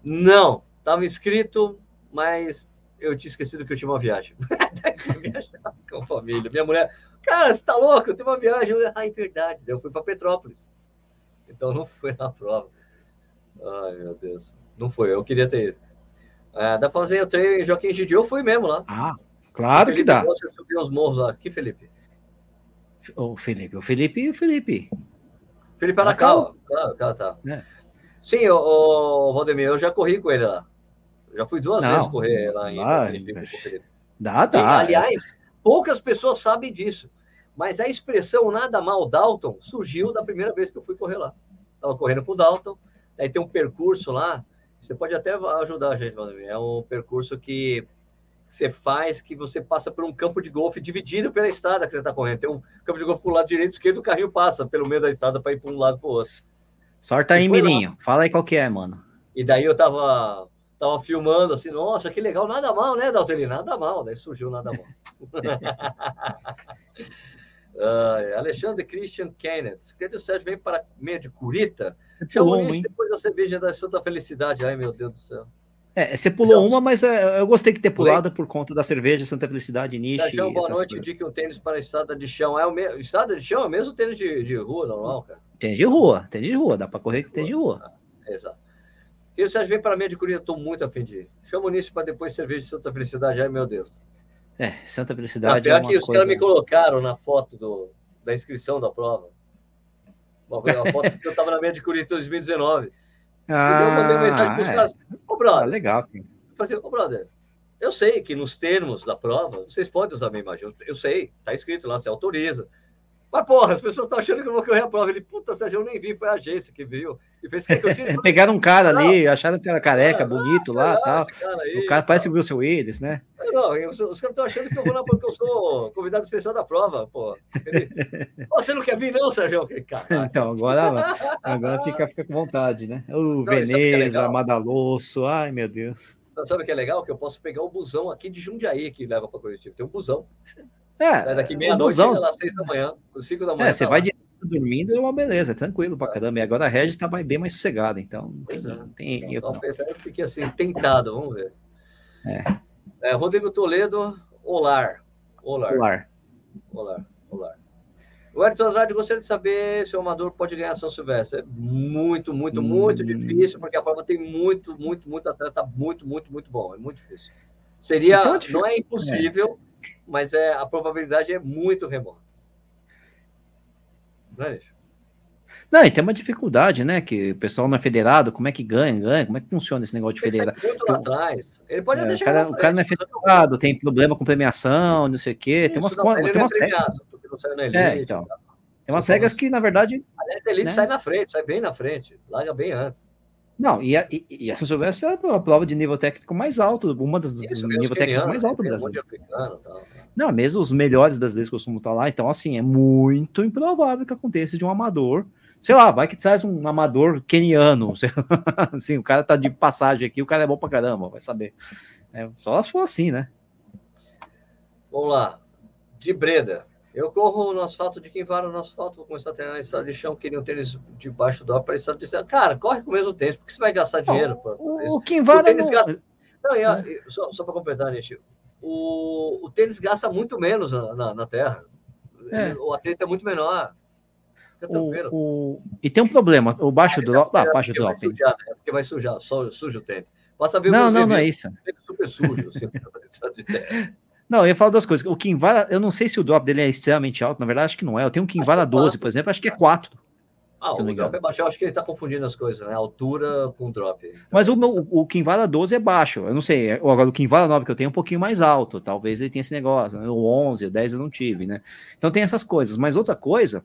Não, estava inscrito, mas eu tinha esquecido que eu tinha uma viagem. com a família. Minha mulher, cara, você tá louco? Eu tenho uma viagem. Eu, ah, é verdade. Eu fui para Petrópolis. Então não fui na prova. Ai, meu Deus. Não foi, eu queria ter ido. É, dá pra fazer o treino em Joaquim Gidi, eu fui mesmo lá. Ah, claro que dá. Você subiu os morros lá. Que Felipe? O Felipe, o Felipe e o Felipe. Felipe Aracal. Claro, claro, tá. É. Sim, o, o Valdemir, eu já corri com ele lá. Já fui duas não, vezes correr lá em ah, Dá, dá. Aliás, poucas pessoas sabem disso. Mas a expressão nada mal Dalton surgiu da primeira vez que eu fui correr lá. Estava correndo com o Dalton, aí tem um percurso lá. Você pode até ajudar a gente, Valdemir. É um percurso que você faz que você passa por um campo de golfe dividido pela estrada que você está correndo. Tem um campo de golfe para o lado direito e esquerdo, o carrinho passa pelo meio da estrada para ir para um lado para o outro. Sorta aí, Mirinho. Fala aí qual que é, mano. E daí eu tava tava filmando assim, nossa, que legal, nada mal, né, Dalteli? Nada mal, daí surgiu nada mal. uh, Alexandre Christian Kenneth, que o Sérgio vem para meia de Curita? Chamou isso depois da cerveja da Santa Felicidade. Ai, meu Deus do céu. É, você pulou então, uma, mas é, eu gostei de ter pulado por conta da cerveja Santa Felicidade, Niche. Chão, boa noite, indique um tênis para a estrada de chão. É o mesmo, estrada de chão é o mesmo tênis de, de rua normal, cara? Tênis de rua, tênis de rua, dá para correr com tênis de rua. Ah, exato. E o Sérgio vem para mim de Curitiba, estou muito afim de ir. Chama o nisso para depois cerveja de Santa Felicidade. Ai, meu Deus. É, Santa Felicidade. Ah, pior é que os coisa... caras me colocaram na foto do, da inscrição da prova. Uma, uma foto que eu estava na Curitiba em 2019. Ah, eu mandei mensagem para os é. caras. Ô, brother. Ah, legal. Fazer, ô, brother. Eu sei que nos termos da prova, vocês podem usar a minha imagem. Eu, eu sei, está escrito lá, você autoriza. Mas, porra, as pessoas estão achando que eu vou correr a prova. Ele, puta, Sérgio, eu nem vi, foi a agência que viu. Fez que eu tinha. Pegaram um cara ali, acharam que era careca, ah, bonito lá tal. Cara aí, o cara parece o Wilson Willis, né? Não, os, os caras estão achando que eu vou lá porque eu sou convidado especial da prova, pô. Ele, você não quer vir, não, Sérgio? Então, agora, agora fica, fica com vontade, né? O não, é Veneza, é Madalosso, ai meu Deus. Não, sabe o que é legal? Que eu posso pegar o busão aqui de Jundiaí que leva para Curitiba. Tem um busão. É, Sai daqui meia-noite, lá seis da manhã, cinco da manhã. É, você tá vai dormindo, é uma beleza, é tranquilo pra caramba. E agora a Regis tá bem mais sossegada, então tem, é. tem então, eu fiquei assim, tentado, vamos ver. É. é Rodrigo Toledo, Olar. Olar. Olar. Olar. Olar. O Edson Andrade gostaria de saber se o amador pode ganhar São Silvestre. É muito, muito, hum. muito difícil, porque a prova tem muito, muito, muito atleta muito, muito, muito bom. É muito difícil. Seria, então, é não é impossível, é mas é, a probabilidade é muito remota. Não é e tem uma dificuldade, né? Que o pessoal não é federado, como é que ganha, ganha? Como é que funciona esse negócio de federado? Muito lá atrás. Ele pode é, o, cara, o cara não é federado, tem problema com premiação, não sei o quê. Isso, tem umas coisas. Tem umas regras. É, então. Tem umas regras que, na verdade. A elite né? sai na frente, sai bem na frente, larga bem antes. Não, e a, e, e a São Silvestre é a prova de nível técnico mais alto, uma das Isso, nível técnico mais alto do Brasil. Africano, tá, tá. Não, mesmo os melhores brasileiros costumam estar lá, então assim, é muito improvável que aconteça de um amador. Sei lá, vai que traz um amador keniano. assim, o cara tá de passagem aqui, o cara é bom pra caramba, vai saber. É, só se for assim, né? Vamos lá. De Breda. Eu corro no asfalto de quem vara no asfalto, vou começar a treinar na estrada de chão, queria um tênis debaixo do para estrada de chão. Cara, corre com o mesmo tênis, porque você vai gastar dinheiro. o, o quem vara o não... Gasta... não e, é. só, só para completar, Nishi, o, o tênis gasta muito menos na, na, na terra. É. O atleta é muito menor. O, o, e tem um problema, o baixo ah, drop. Ah, baixo drop. Vai sujar, né? Porque vai sujar, só suja o tênis. Basta ver não, não, não é isso. Super sujo, assim, Não, eu ia falar duas coisas. O Kinvara, eu não sei se o drop dele é extremamente alto, na verdade acho que não é. Eu tenho um Kinvara 12, é por exemplo, acho que é 4. Ah, o drop é baixo. Eu acho que ele está confundindo as coisas, né? Altura com drop. Então, Mas o, meu, o Kinvara 12 é baixo. Eu não sei. Agora, o Kinvara 9 que eu tenho é um pouquinho mais alto. Talvez ele tenha esse negócio. Né? O 11, o 10 eu não tive, né? Então tem essas coisas. Mas outra coisa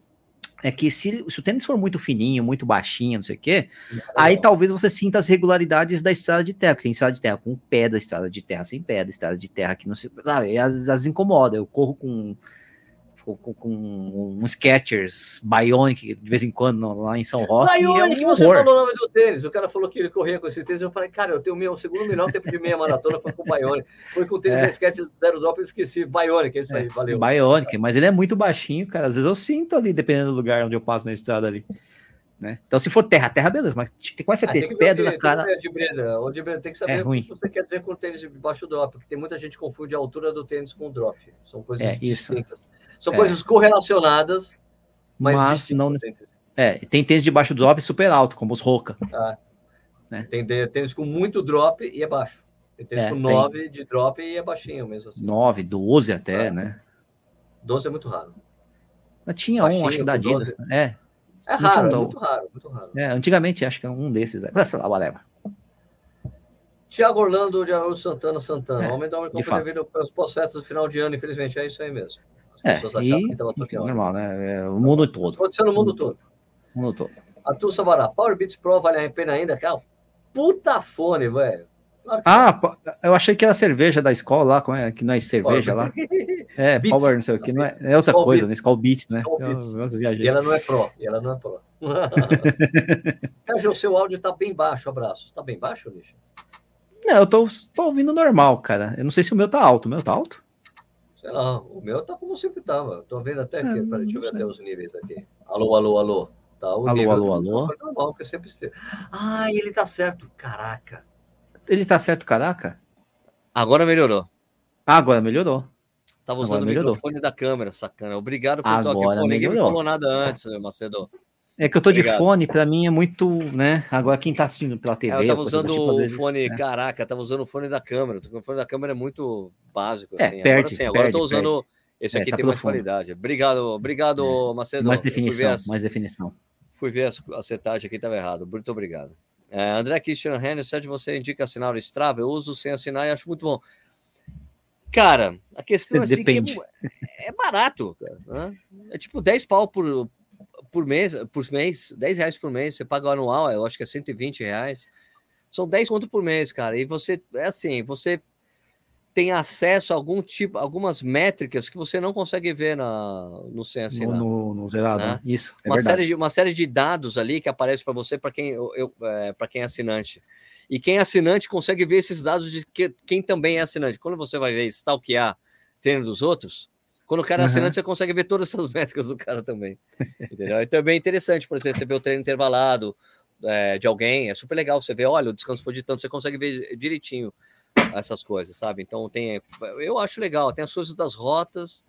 é que se, se o tênis for muito fininho, muito baixinho, não sei o quê, é. aí talvez você sinta as regularidades da estrada de terra, tem estrada de terra com pé da estrada de terra, sem pé da estrada de terra, que não se. Sabe, às vezes incomoda. Eu corro com com, com um Skechers Bionic de vez em quando lá em São Roque. Bionic, é um você falou o nome do tênis. O cara falou que ele corria com esse tênis. Eu falei, cara, eu tenho o meu segundo melhor tempo de meia maratona foi com o Bionic. Foi com o tênis é. Skechers Zero Drop, eu esqueci. Bionic, é isso aí, é, valeu. Bionic, mas ele é muito baixinho, cara. Às vezes eu sinto ali, dependendo do lugar onde eu passo na estrada ali. Né? Então, se for terra, terra, beleza, mas tem quase ah, ter pedra na cara. De breda, de breda, tem que saber é o que você quer dizer com o tênis de baixo drop, porque tem muita gente que confunde a altura do tênis com o drop. São coisas é, distintas. Isso. São é. coisas correlacionadas, mas, mas não É, tem tênis de baixo drop super alto, como os Roca. Ah. Né? Tem tênis com muito drop e é baixo. Tem tênis é, com 9 tem... de drop e é baixinho mesmo assim. 9, 12 até, ah. né? 12 é muito raro. Mas tinha baixinho, um, acho que da Adidas. 12... É. É raro, é muito raro, muito raro. É, antigamente acho que é um desses. É. Sei lá, whatever. Tiago Orlando de Araújo Santana Santana. É, Homem da Homem devido aos pós-fetas do final de ano, infelizmente. É isso aí mesmo. As pessoas é, achavam que estava tudo normal, né? É, o mundo todo. Aconteceu no mundo todo. O mundo todo. Arthur Sabará, Power Beats Pro vale a pena ainda, cara? Puta fone, velho. ah, eu achei que era cerveja da escola lá, como é, que não é cerveja lá. É, Beats. Power, não sei o que, não é, é outra Skull coisa, Beats. né? Skull Beats, né? Skull Beats. Eu, eu e ela não é Pro, e ela não é Pro. Sérgio, o seu áudio tá bem baixo, abraço. Tá bem baixo, bicho? Não, eu tô, tô ouvindo normal, cara. Eu não sei se o meu tá alto. O meu tá alto? Sei lá, o meu tá como sempre tava. Tô vendo até aqui. É, Peraí, deixa eu ver até os níveis aqui. Alô, alô, alô. Tá, o alô, nível alô, alô. Normal, que sempre esteve. Ah, ele tá certo. Caraca. Ele tá certo, caraca? Agora melhorou. Ah, agora melhorou. Tava usando agora o microfone da câmera, sacana. Obrigado por estar aqui. Pô, ninguém me falou nada antes, Macedo. É que eu tô Obrigado. de fone, para mim é muito, né? Agora quem tá assistindo pela TV. É, eu tava usando tipo, o fone, né? caraca, tava usando o fone da câmera. O fone da câmera é muito básico. É, assim. perde, agora sim, agora perde, eu tô usando. Perde. Esse é, aqui é, tá tem mais qualidade. Obrigado, obrigado, é. Macedo. Mais definição, as, mais definição. Fui ver a acertagem aqui, estava errado. Muito obrigado. É, André Christian de você indica assinar o Strava? Eu uso sem assinar e acho muito bom. Cara, a questão é assim, Depende. é, é barato. Né? É tipo 10 pau por, por mês, por mês, 10 reais por mês, você paga o anual, eu acho que é 120 reais. São 10 conto por mês, cara. E você, é assim, você tem acesso a algum tipo, algumas métricas que você não consegue ver na, no sem assinar. No, no, no zerado, né? isso. É uma, série de, uma série de dados ali que aparece para você para quem, eu, é, para quem é assinante. E quem é assinante consegue ver esses dados de que, quem também é assinante. Quando você vai ver stalkear treino dos outros, quando o cara é uhum. assinante, você consegue ver todas essas métricas do cara também. Entendeu? Então é bem interessante, por exemplo, você vê o treino intervalado é, de alguém, é super legal. Você vê, olha, o descanso foi de tanto, você consegue ver direitinho essas coisas, sabe? Então tem. Eu acho legal, tem as coisas das rotas,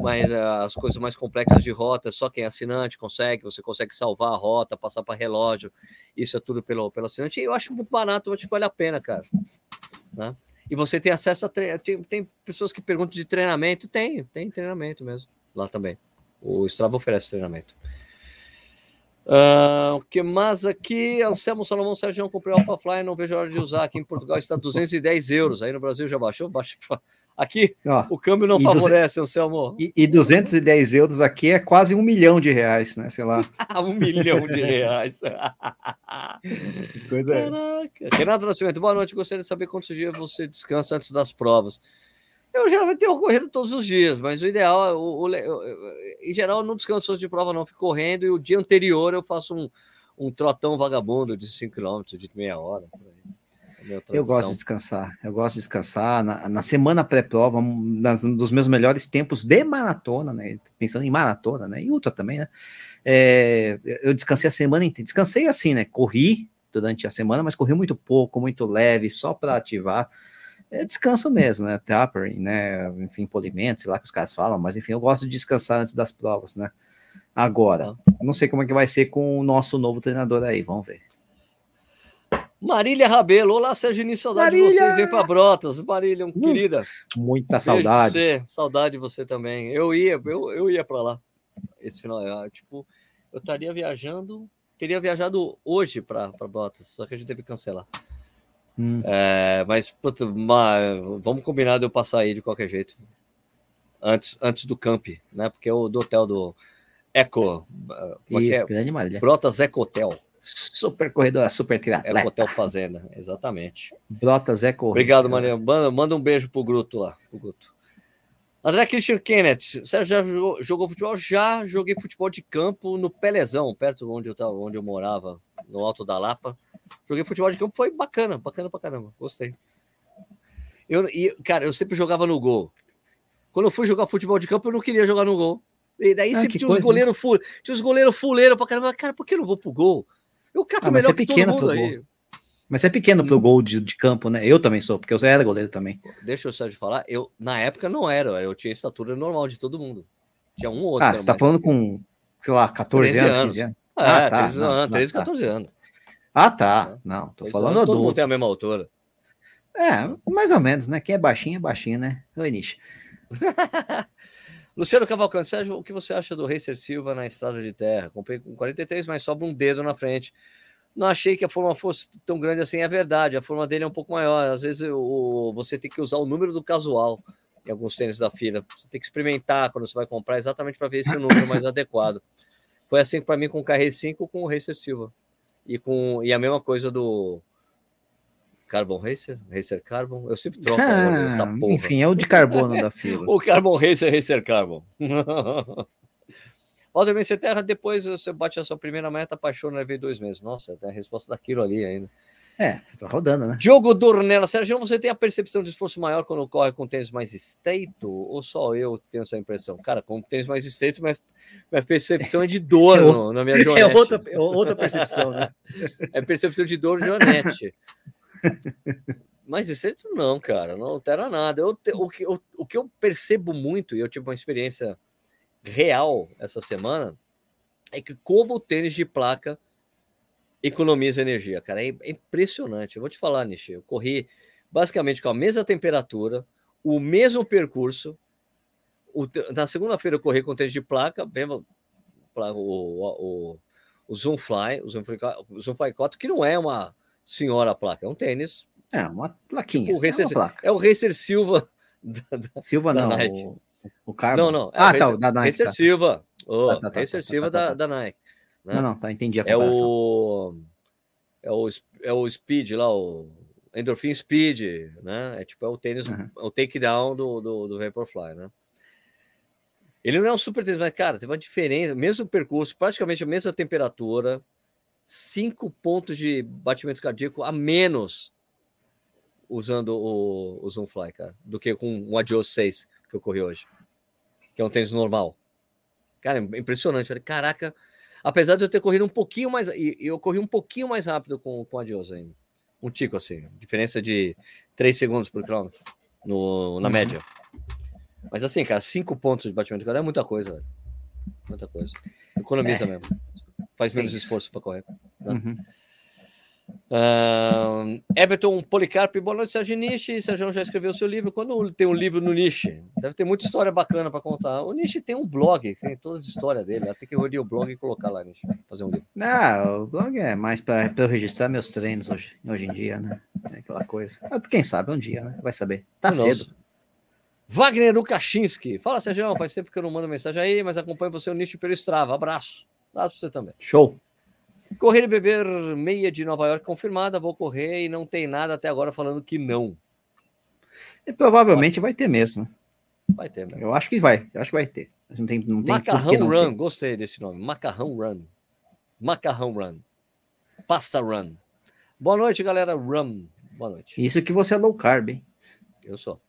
mas uh, as coisas mais complexas de rota, só quem é assinante consegue, você consegue salvar a rota, passar para relógio, isso é tudo pelo, pelo assinante. E eu acho muito barato, acho que vale a pena, cara. Né? E você tem acesso a tre... tem, tem pessoas que perguntam de treinamento, tem, tem treinamento mesmo lá também. O Strava oferece treinamento. Uh, o que mais aqui? Anselmo Salomão Sérgio, comprei o AlphaFly, não vejo a hora de usar. Aqui em Portugal está 210 euros. Aí no Brasil já baixou? baixou. Aqui Ó, o câmbio não favorece, Anselmo. E, e 210 euros aqui é quase um milhão de reais, né? Sei lá. um milhão de reais. coisa Caraca. Renato Nascimento, boa noite. Gostaria de saber quantos dias você descansa antes das provas. Eu geralmente tenho corrido todos os dias, mas o ideal, o, o, em geral, eu não descanso antes de prova, não. Fico correndo e o dia anterior eu faço um, um trotão vagabundo de 5 km, de meia hora. Por aí. Eu gosto de descansar. Eu gosto de descansar. Na, na semana pré-prova, dos meus melhores tempos de maratona, né? Pensando em maratona, né? E ultra também, né? É, eu descansei a semana inteira. Descansei assim, né? Corri durante a semana, mas corri muito pouco, muito leve, só para ativar. É descanso mesmo, né? Tapering, né? Enfim, polimento, sei lá que os caras falam, mas enfim, eu gosto de descansar antes das provas, né? Agora, não sei como é que vai ser com o nosso novo treinador aí, vamos ver. Marília Rabelo, olá Sérgio, saudade Marília! de vocês, vem para Brotas, Marília, um, querida. Muita saudade. Você, saudade de você também. Eu ia, eu, eu ia para lá esse final, eu, tipo, eu estaria viajando, teria viajado hoje para Brotas, só que a gente teve que cancelar. Hum. É, mas, mas, vamos combinar de eu passar aí de qualquer jeito. Antes, antes do camp, né? Porque é o do hotel do Eco. É Isso, é? grande Marília. Brotas Eco Hotel. Super corredor, super triatleta. Eco Hotel Fazenda, exatamente. Brotas Eco. Obrigado, Maria. Manda, manda um beijo pro Gruto lá. Pro Gruto. André Christian Kenneth, você já jogou, jogou, futebol? Já joguei futebol de campo no Pelezão, perto onde eu, tava, onde eu morava, no Alto da Lapa. Joguei futebol de campo, foi bacana, bacana pra caramba, gostei. Eu, e, cara, eu sempre jogava no gol. Quando eu fui jogar futebol de campo, eu não queria jogar no gol. E daí ah, sempre tinha os goleiros né? tinha os goleiros fuleiros pra caramba. Cara, por que eu não vou pro gol? Eu cato ah, melhor é que todo mundo aí. Mas é pequeno pro hum. gol de, de, campo, né? Eu também sou, porque eu era goleiro também. Deixa o Sérgio falar. Eu, na época, não era. Eu tinha estatura normal de todo mundo. Tinha um ou outro. Ah, você tá falando com, sei lá, 14 anos, 15 anos? É, ah, tá, 13, não, 13 não, 14 tá. anos. Ah, tá. Não, tô falando falando Todo mundo tem a mesma altura. É, mais ou menos, né? Quem é baixinho é baixinho, né? Oi, Nish. Luciano Cavalcante, Sérgio, o que você acha do Racer Silva na estrada de terra? Comprei com 43, mas sobra um dedo na frente. Não achei que a forma fosse tão grande assim, é verdade. A forma dele é um pouco maior. Às vezes o, você tem que usar o número do casual em alguns tênis da fila. Você tem que experimentar quando você vai comprar, exatamente para ver se o número mais adequado. Foi assim para mim com o KR5 com o Racer Silva. E, com, e a mesma coisa do Carbon Racer, Racer Carbon. Eu sempre troco ah, essa porra. Enfim, é o de carbono da fila. o Carbon Racer, Racer Carbon. Valdemir Terra, depois você bate a sua primeira meta, apaixona, levei dois meses. Nossa, tem a resposta daquilo ali ainda. É, tá rodando, né? Diogo Dornella, Sérgio, você tem a percepção de esforço maior quando corre com tênis mais estreito? Ou só eu tenho essa impressão? Cara, com tênis mais estreito, minha, minha percepção é de dor é no, na minha joanete. É outra, é outra percepção, né? é percepção de dor joanete. mais estreito não, cara, não altera nada. Eu, o, que, o, o que eu percebo muito, e eu tive uma experiência real essa semana é que como o tênis de placa economiza energia, cara. É, é impressionante. Eu vou te falar, Nishi. Eu corri basicamente com a mesma temperatura, o mesmo percurso. O, na segunda-feira eu corri com tênis de placa, bem, o, o, o Zoom Fly, o Zoom Fly, o Zoom Fly 4, que não é uma senhora placa, é um tênis. É, uma plaquinha. Tipo, o Racer, é, uma é, o Racer Silva da, da, Silva da não, Nike. O... O Carbon? Não, não. É ah, tá, o da Nike. Racer tá. Silva. Oh, tá, tá, tá, Racer tá, Silva tá, da, da Nike. Né? Não, não, tá, entendi a é o, é o É o Speed lá, o Endorphin Speed, né? É tipo, é o tênis, uhum. o takedown do, do, do Vaporfly, né? Ele não é um super tênis, mas, cara, tem uma diferença, mesmo percurso, praticamente a mesma temperatura, cinco pontos de batimento cardíaco a menos usando o, o Zoom Fly, cara, do que com o Adios 6 que eu corri hoje, que é um tênis normal. Cara, é impressionante. Falei, caraca, apesar de eu ter corrido um pouquinho mais, e eu corri um pouquinho mais rápido com, com a Adios ainda. Um tico assim, diferença de 3 segundos por quilômetro no, na média. Mas assim, cara, 5 pontos de batimento cara é muita coisa, velho. Muita coisa. Economiza é. mesmo. Faz menos é esforço para correr. Né? Uhum. Uh, Everton Policarpo, boa noite, Sérgio Nishi. Sérgio já escreveu seu livro. Quando tem um livro no Nishi? Deve ter muita história bacana para contar. O Nishi tem um blog, tem todas as histórias dele. Tem que rodar o blog e colocar lá, Nishi, fazer um livro. Não, o blog é mais para eu registrar meus treinos hoje, hoje em dia, né? É aquela coisa. Quem sabe um dia, né? Vai saber. Tá Nossa. cedo. Wagner Lukachinski. Fala, Sérgio, faz tempo que eu não mando mensagem aí, mas acompanho você o Nishi pelo Strava. Abraço. Abraço pra você também. Show. Correr e beber meia de Nova York confirmada, vou correr e não tem nada até agora falando que não. E provavelmente vai ter mesmo. Vai ter mesmo. Eu acho que vai, eu acho que vai ter. Não tem, não tem Macarrão Run, ter. gostei desse nome. Macarrão Run. Macarrão Run. Pasta Run. Boa noite, galera. Run. Boa noite. Isso que você é low carb, hein? Eu sou.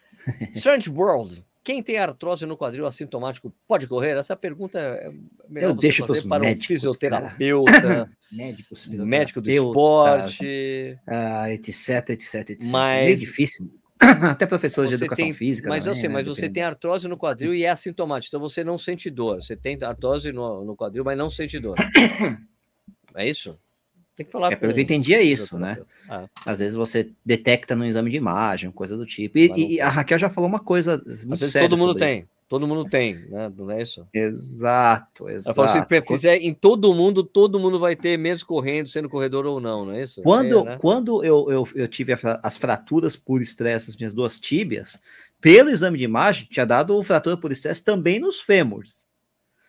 Strange World. Quem tem artrose no quadril assintomático pode correr? Essa pergunta é melhor Eu você deixo fazer para médicos, um fisioterapeuta, médicos, médico do esporte, uh, etc, etc, etc. Mas, é meio difícil. Até professores de educação tem- física. Mas eu também, sei, né, mas você tem artrose no quadril e é assintomático, então você não sente dor. Você tem artrose no, no quadril, mas não sente dor. É isso? Tem que falar É, pelo que eu entendi, é isso, né? Ah, Às vezes você detecta no exame de imagem, coisa do tipo. E, e a Raquel já falou uma coisa muito às vezes todo mundo tem. isso. Todo mundo tem, né? Não é isso? Exato, Ela falou, se exato. fizer em todo mundo, todo mundo vai ter, mesmo correndo, sendo corredor ou não, não é isso? Quando, É, né? quando eu, eu, eu tive a as fraturas por estresse nas minhas duas tíbias, pelo exame de imagem, tinha dado fratura por estresse também nos fêmurs.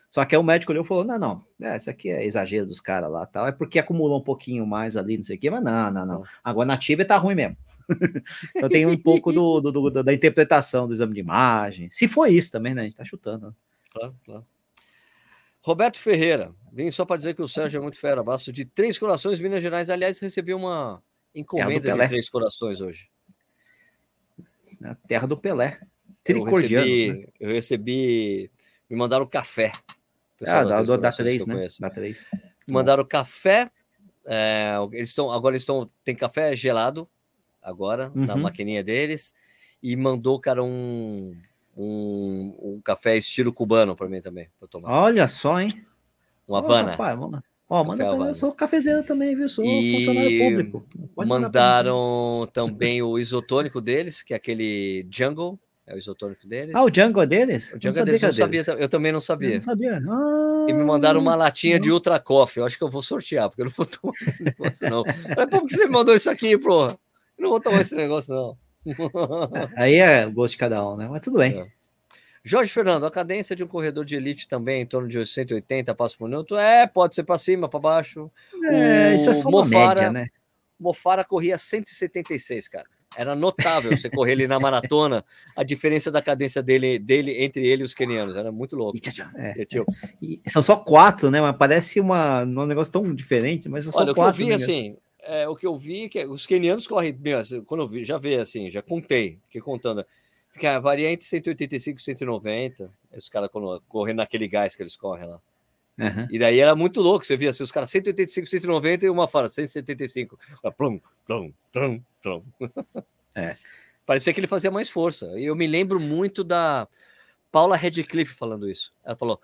Só que aí o médico olhou e falou: não, não, é, isso aqui é exagero dos caras lá, tal, é porque acumulou um pouquinho mais ali, não sei o quê, mas não, não, não. Agora na tíbia tá ruim mesmo. então tem um pouco do, do- do- da interpretação do exame de imagem. Se foi isso também, né? A gente tá chutando. né? Claro, claro. Roberto Ferreira, vim só para dizer que o Sérgio é muito fera. Abraço de Três Corações, Minas Gerais. Aliás, recebi uma encomenda de Pelé. Três Corações hoje. Na terra do Pelé. Eu Tricordianos, recebi, né? eu recebi, me mandaram café. Ah, da, da, da Corações que 3, eu né? Da 3. Me mandaram café. é, eles estão agora eles estão tem café gelado agora na Uhum. maquininha deles e mandou cara um um, um café estilo cubano para mim também para tomar. Olha só, hein? Um Ô, Havana. rapaz, vamos lá. Ó, manda pra eu sou cafezeiro também, viu? Sou E funcionário público. Pode. Mandaram também o isotônico deles, que é aquele Jungle, é o isotônico deles. Ah, o Django é deles? o Eu Jungle é deles, eu, sabia era sabia, deles. eu também não Eu sabia. não sabia. Ah, E me mandaram uma latinha de não. Ultra Coffee. Eu acho que eu vou sortear, porque eu não vou tomar esse negócio, não. Falei, por que você me mandou isso aqui, porra? Eu não vou tomar esse negócio, não. Aí é o gosto de cada um, né? Mas tudo bem. É. Jorge Fernando, a cadência de um corredor de elite também em torno de 180 passos por minuto? É, pode ser para cima, para baixo. É, isso é só Mofara- média, né? Mofara corria 176, cara. Era notável você correr ali na maratona, a diferença da cadência dele, dele entre ele e os quenianos. Era muito louco. E tchau, tchau. É. Etíopes. E são só quatro, né? Mas parece uma, um negócio tão diferente, mas são só Olha, o que eu quatro. vi, assim, é, o que eu vi é que os quenianos correm, meu, assim, quando eu vi, já vi, assim, já contei, fiquei contando, fica, varia entre 185 e 190, os caras correndo naquele gás que eles correm lá. Aham. E daí era muito louco, você via assim, os caras 185, 190 e uma fala 175. Ela, Plum, plum, plum, É. Parecia que ele fazia mais força. E eu me lembro muito da Paula Redcliffe falando isso. Ela falou: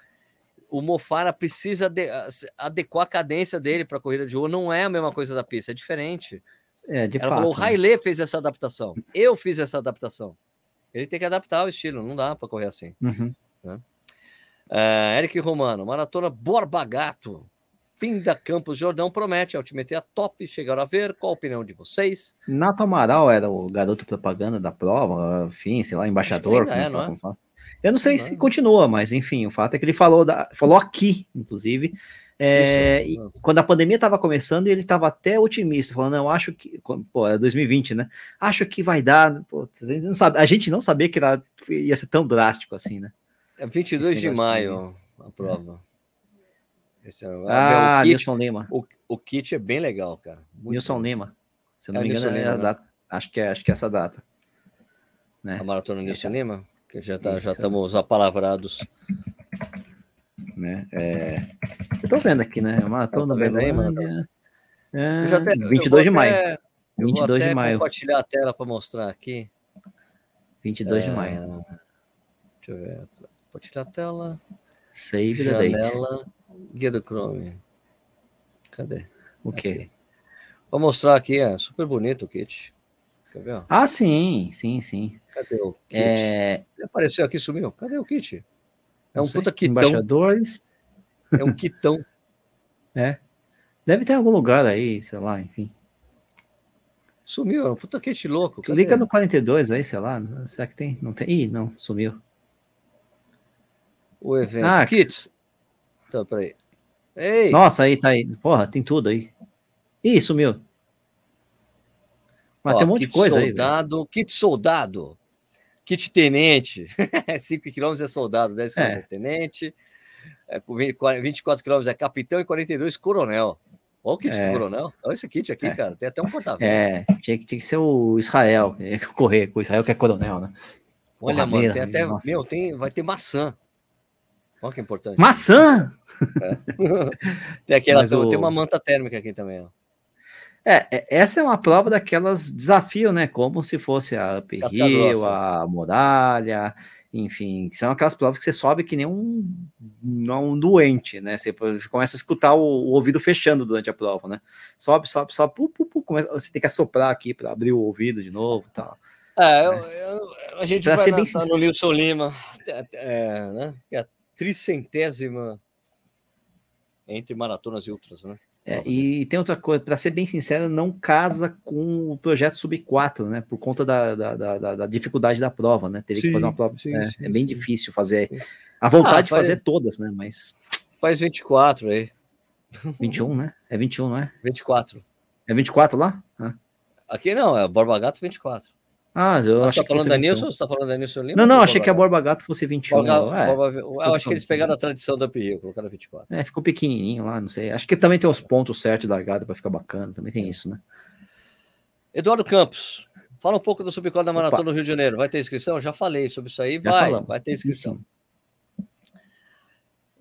o Mofara precisa de- adequar a cadência dele para a corrida de rua, não é a mesma coisa da pista, é diferente. É, de Ela fato. falou: o né? Haile fez essa adaptação, eu fiz essa adaptação. Ele tem que adaptar o estilo, não dá para correr assim. Uhum. É, Eric Romano, maratona Borba Gato. Pinda Campos Jordão promete altimetria top. Chegaram a ver. Qual a opinião de vocês? Nato Amaral era o garoto propaganda da prova, enfim, sei lá, embaixador. é, não é? Eu não sei Não se é? continua, mas enfim, o fato é que ele falou, da, falou aqui, inclusive, é, e quando a pandemia estava começando, ele estava até otimista, falando, não, acho que, pô, é 2020, né? Acho que vai dar, pô, a, gente não sabe, a gente não sabia que era, ia ser tão drástico assim, né? É 22 Esse de maio a prova. Esse é, Ah, o, kit, Nilson Lima, o, o kit é bem legal, cara. Muito Nilson bom. Lima, se não É me engano, é Lima, a né? data, acho que é, acho que é essa data. né? A maratona Nilson Esse- Lima, que já tá, já estamos apalavrados. né? É, eu tô vendo aqui, né? Maratona Tá vendo aí, Berlândia, é, Eu já até- eu 22 vou de maio. até- eu vou 22 de maio. compartilhar a tela para mostrar aqui. 22 de É, maio. Deixa eu ver. Compartilhar a tela. Save the date. Guia do Chrome. Cadê? O quê? Vou mostrar aqui, é super bonito o kit. Quer ver? Ah, sim, sim, sim. Cadê o kit? É, Ele apareceu aqui, sumiu. Cadê o kit? É não um sei, puta kitão. Embaixadores. É um kitão. Deve ter algum lugar aí, sei lá, enfim. Sumiu, é um puta kit louco. Cadê? Clica no 42 aí, sei lá. Será que tem? Não tem? Ih, não, sumiu. O evento. Ah, Kits. Então, peraí. Ei! Nossa, aí tá aí. Porra, tem tudo aí. Ih, sumiu. Mas ó, tem um monte de coisa aí. velho. soldado, Kit soldado. Kit tenente. 5 km é soldado, 10 km é, É. tenente. É, com 20 24 km é capitão e 42 coronel. Olha o kit É. do coronel. Olha esse kit aqui, É. cara. Tem até um porta É, tinha, que- tinha que ser o Israel, correr com o Israel que é coronel, né? Olha, mano, porradeira, tem até. nossa. Meu, tem, vai ter maçã. Olha que importante. Maçã! tem aquela. O- Tem uma manta térmica aqui também, ó. É, é, essa é uma prova daquelas desafio, né? Como se fosse a Uphill, a Muralha, enfim, são aquelas provas que você sobe que nem um, um doente, né? Você começa a escutar o, o ouvido fechando durante a prova, né? Sobe, sobe, sobe, pu, pu, pu, começa, você tem que assoprar aqui para abrir o ouvido de novo tal. É, eu, eu, a gente pra vai ser bem no Nilson Lima, é, né? Tricentésima entre maratonas e outras, né? É, e tem outra coisa, para ser bem sincero, não casa com o projeto Sub 4, né? Por conta da, da, da, da dificuldade da prova, né? Teria sim, que fazer uma prova. Sim, né? sim, é bem difícil fazer. A vontade ah, de fazer todas, né? Mas. Faz 24 aí. 21, né? É 21, não é? 24. É 24 lá? Ah. Aqui não, é Borba Gato 24. Ah, eu Você está falando da Nilson você está falando da Nilson Lima? Não, não, achei que a Borba Gato fosse 21. Borba, é, Borba, eu acho que eles pegaram a tradição da Uphill, colocaram 24. É, ficou pequenininho lá, não sei. Acho que também tem os pontos certos da largada para ficar bacana, também tem isso, né? Eduardo Campos, fala um pouco do subcódigo da Maratona do Rio de Janeiro. Vai ter inscrição? Já falei sobre isso aí. Já vai, falamos, vai ter inscrição.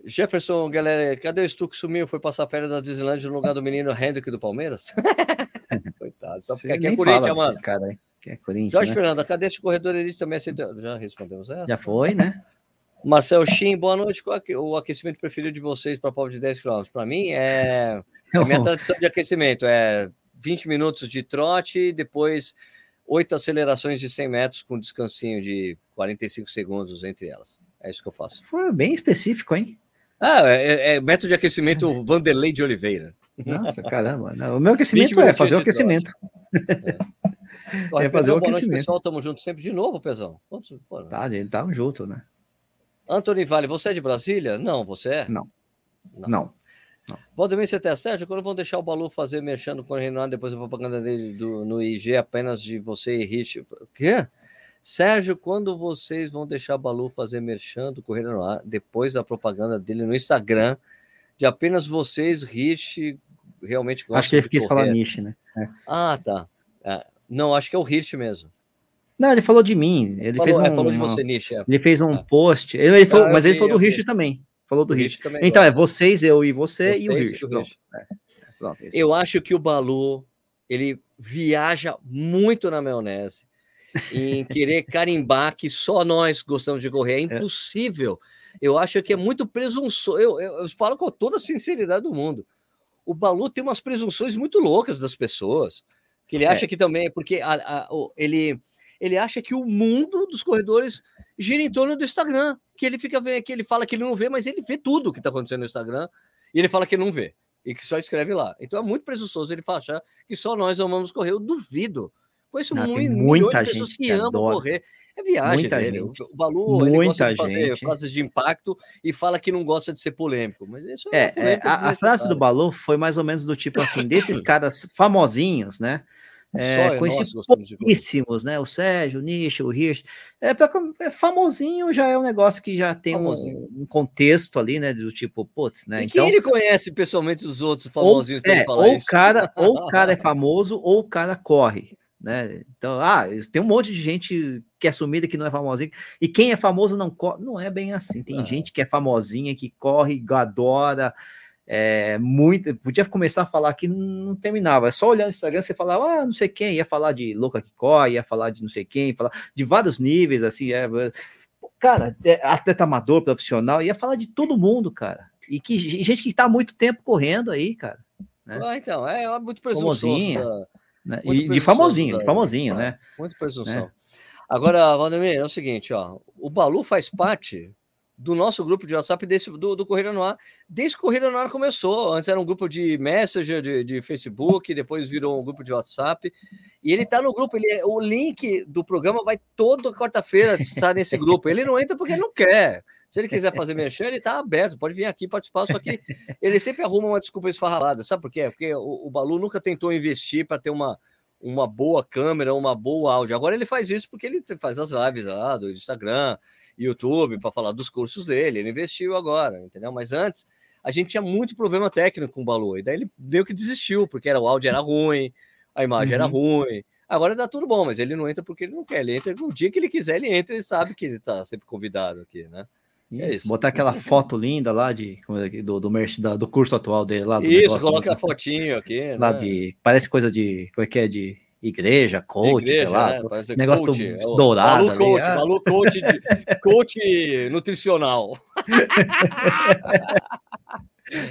Jefferson, galera, cadê o Stu que sumiu? Foi passar férias da Disneyland no lugar do menino Hendrick do Palmeiras? Coitado, só porque aqui é Corinthians, mano. Cara, que é Corinthians. Jorge né? Fernando, cadê esse corredor elite também aceitou? Já respondemos essa? Já foi, né? Marcel Shin, boa noite. Qual é o aquecimento preferido de vocês para prova de 10 km? Para mim é, é a minha tradição de aquecimento. É 20 minutos de trote, depois oito acelerações de 100 metros com descansinho de 45 segundos entre elas. É isso que eu faço. Foi bem específico, hein? Ah, é, é, é método de aquecimento Vanderlei de Oliveira. Nossa, caramba. Não, o meu aquecimento é fazer o aquecimento. É. é fazer o aquecimento. pessoal, tamo junto sempre de novo, Pezão. Quantos, pô, tá, gente, tamo junto, né? Antônio Vale, você é de Brasília? Não, você é? Não. Não. Não. não. Valdemir, você até Sérgio, quando vão deixar o Balu fazer mexendo com o Renan depois da propaganda dele do, no IG apenas de você e Rich? O quê? Sérgio, quando vocês vão deixar o Balu fazer mexendo com o Renan depois da propaganda dele no Instagram de apenas vocês, Rich, realmente Acho que ele quis falar niche, né? É. Ah, tá. É. Não, acho que é o Hirsch mesmo. Não, ele falou de mim. Ele falou, fez um, é, falou de você, Nish, é. Ele fez um ah. post. Ele, ele falou, ah, mas vi, ele falou do Hirsch também. Falou do Hirsch. Então, gosta. é vocês, eu e você e o Hirsch. É. Pronto, eu acho que o Balu ele viaja muito na maionese em querer carimbar que só nós gostamos de correr. É, é. impossível. Eu acho que é muito presunçoso. Eu, eu, eu falo com toda a sinceridade do mundo. O Balu tem umas presunções muito loucas das pessoas. Que ele acha é. que também, porque a, a, ele, ele acha que o mundo dos corredores gira em torno do Instagram. Que ele fica vendo, que ele fala que ele não vê, mas ele vê tudo que está acontecendo no Instagram. E ele fala que não vê. E que só escreve lá. Então é muito presunçoso ele achar que só nós amamos correr. Eu duvido. Conheço não, muito, muita gente que, que amam correr. É viagem muita dele. Gente. O Balu muita ele gosta de fazer gente. frases de impacto e fala que não gosta de ser polêmico. Mas isso é, é, é a, a, frase do Balu foi mais ou menos do tipo assim: desses caras famosinhos, né? É, conheci pouquíssimos, né? O Sérgio, o Nish, o Hirsch. É, pra, é, famosinho já é um negócio que já tem um, um, contexto ali, né? Do tipo, putz, né? E então, quem ele conhece pessoalmente os outros famosinhos ou, é, ou isso? Cara, ou o cara é famoso ou o cara corre né? Então, ah, tem um monte de gente que é sumida que não é famosinha, e quem é famoso não corre, não é bem assim. Tem é. gente que é famosinha, que corre, adora, é, muito. Podia começar a falar que não terminava, é só olhar no Instagram, você falava, ah, não sei quem, ia falar de louca que corre, ia falar de não sei quem, falar de vários níveis, assim, é, cara, é, atleta amador, profissional, ia falar de todo mundo, cara. E que gente que tá há muito tempo correndo aí, cara. Né? Ah, então, é, é muito presunçoso. Da né? E de famosinho, de famosinho, né? Muito presunção. É. Agora, Valdemir, é o seguinte, ó, o Balu faz parte do nosso grupo de WhatsApp desse, do, do Corrida no Ar, desde que o Corrida no Ar começou. Antes era um grupo de Messenger, de, de Facebook, depois virou um grupo de WhatsApp. E ele tá no grupo, ele, é, o link do programa vai toda quarta-feira estar nesse grupo. Ele não entra porque ele não quer. Se ele quiser fazer mexer, ele está aberto, pode vir aqui participar, só que ele sempre arruma uma desculpa esfarralada. Sabe por quê? Porque o, o Balu nunca tentou investir para ter uma, uma boa câmera, uma boa áudio. Agora ele faz isso porque ele faz as lives lá do Instagram, YouTube, para falar dos cursos dele. Ele investiu agora, entendeu? Mas antes a gente tinha muito problema técnico com o Balu, e daí ele meio que desistiu, porque era, o áudio era ruim, a imagem uhum. era ruim. Agora dá tudo bom, mas ele não entra porque ele não quer. Ele entra no dia que ele quiser, ele entra e sabe que ele está sempre convidado aqui, né? É isso, botar aquela foto linda lá de, é do, do, do, do curso atual dele lá. isso, coloca a fotinho aqui. Lá né? de. Parece coisa de. Como é que é? De igreja, coach, igreja, sei lá. Né? Negócio coach, do, é dourado. Malu coach, ah. Malu coach, de, coach nutricional.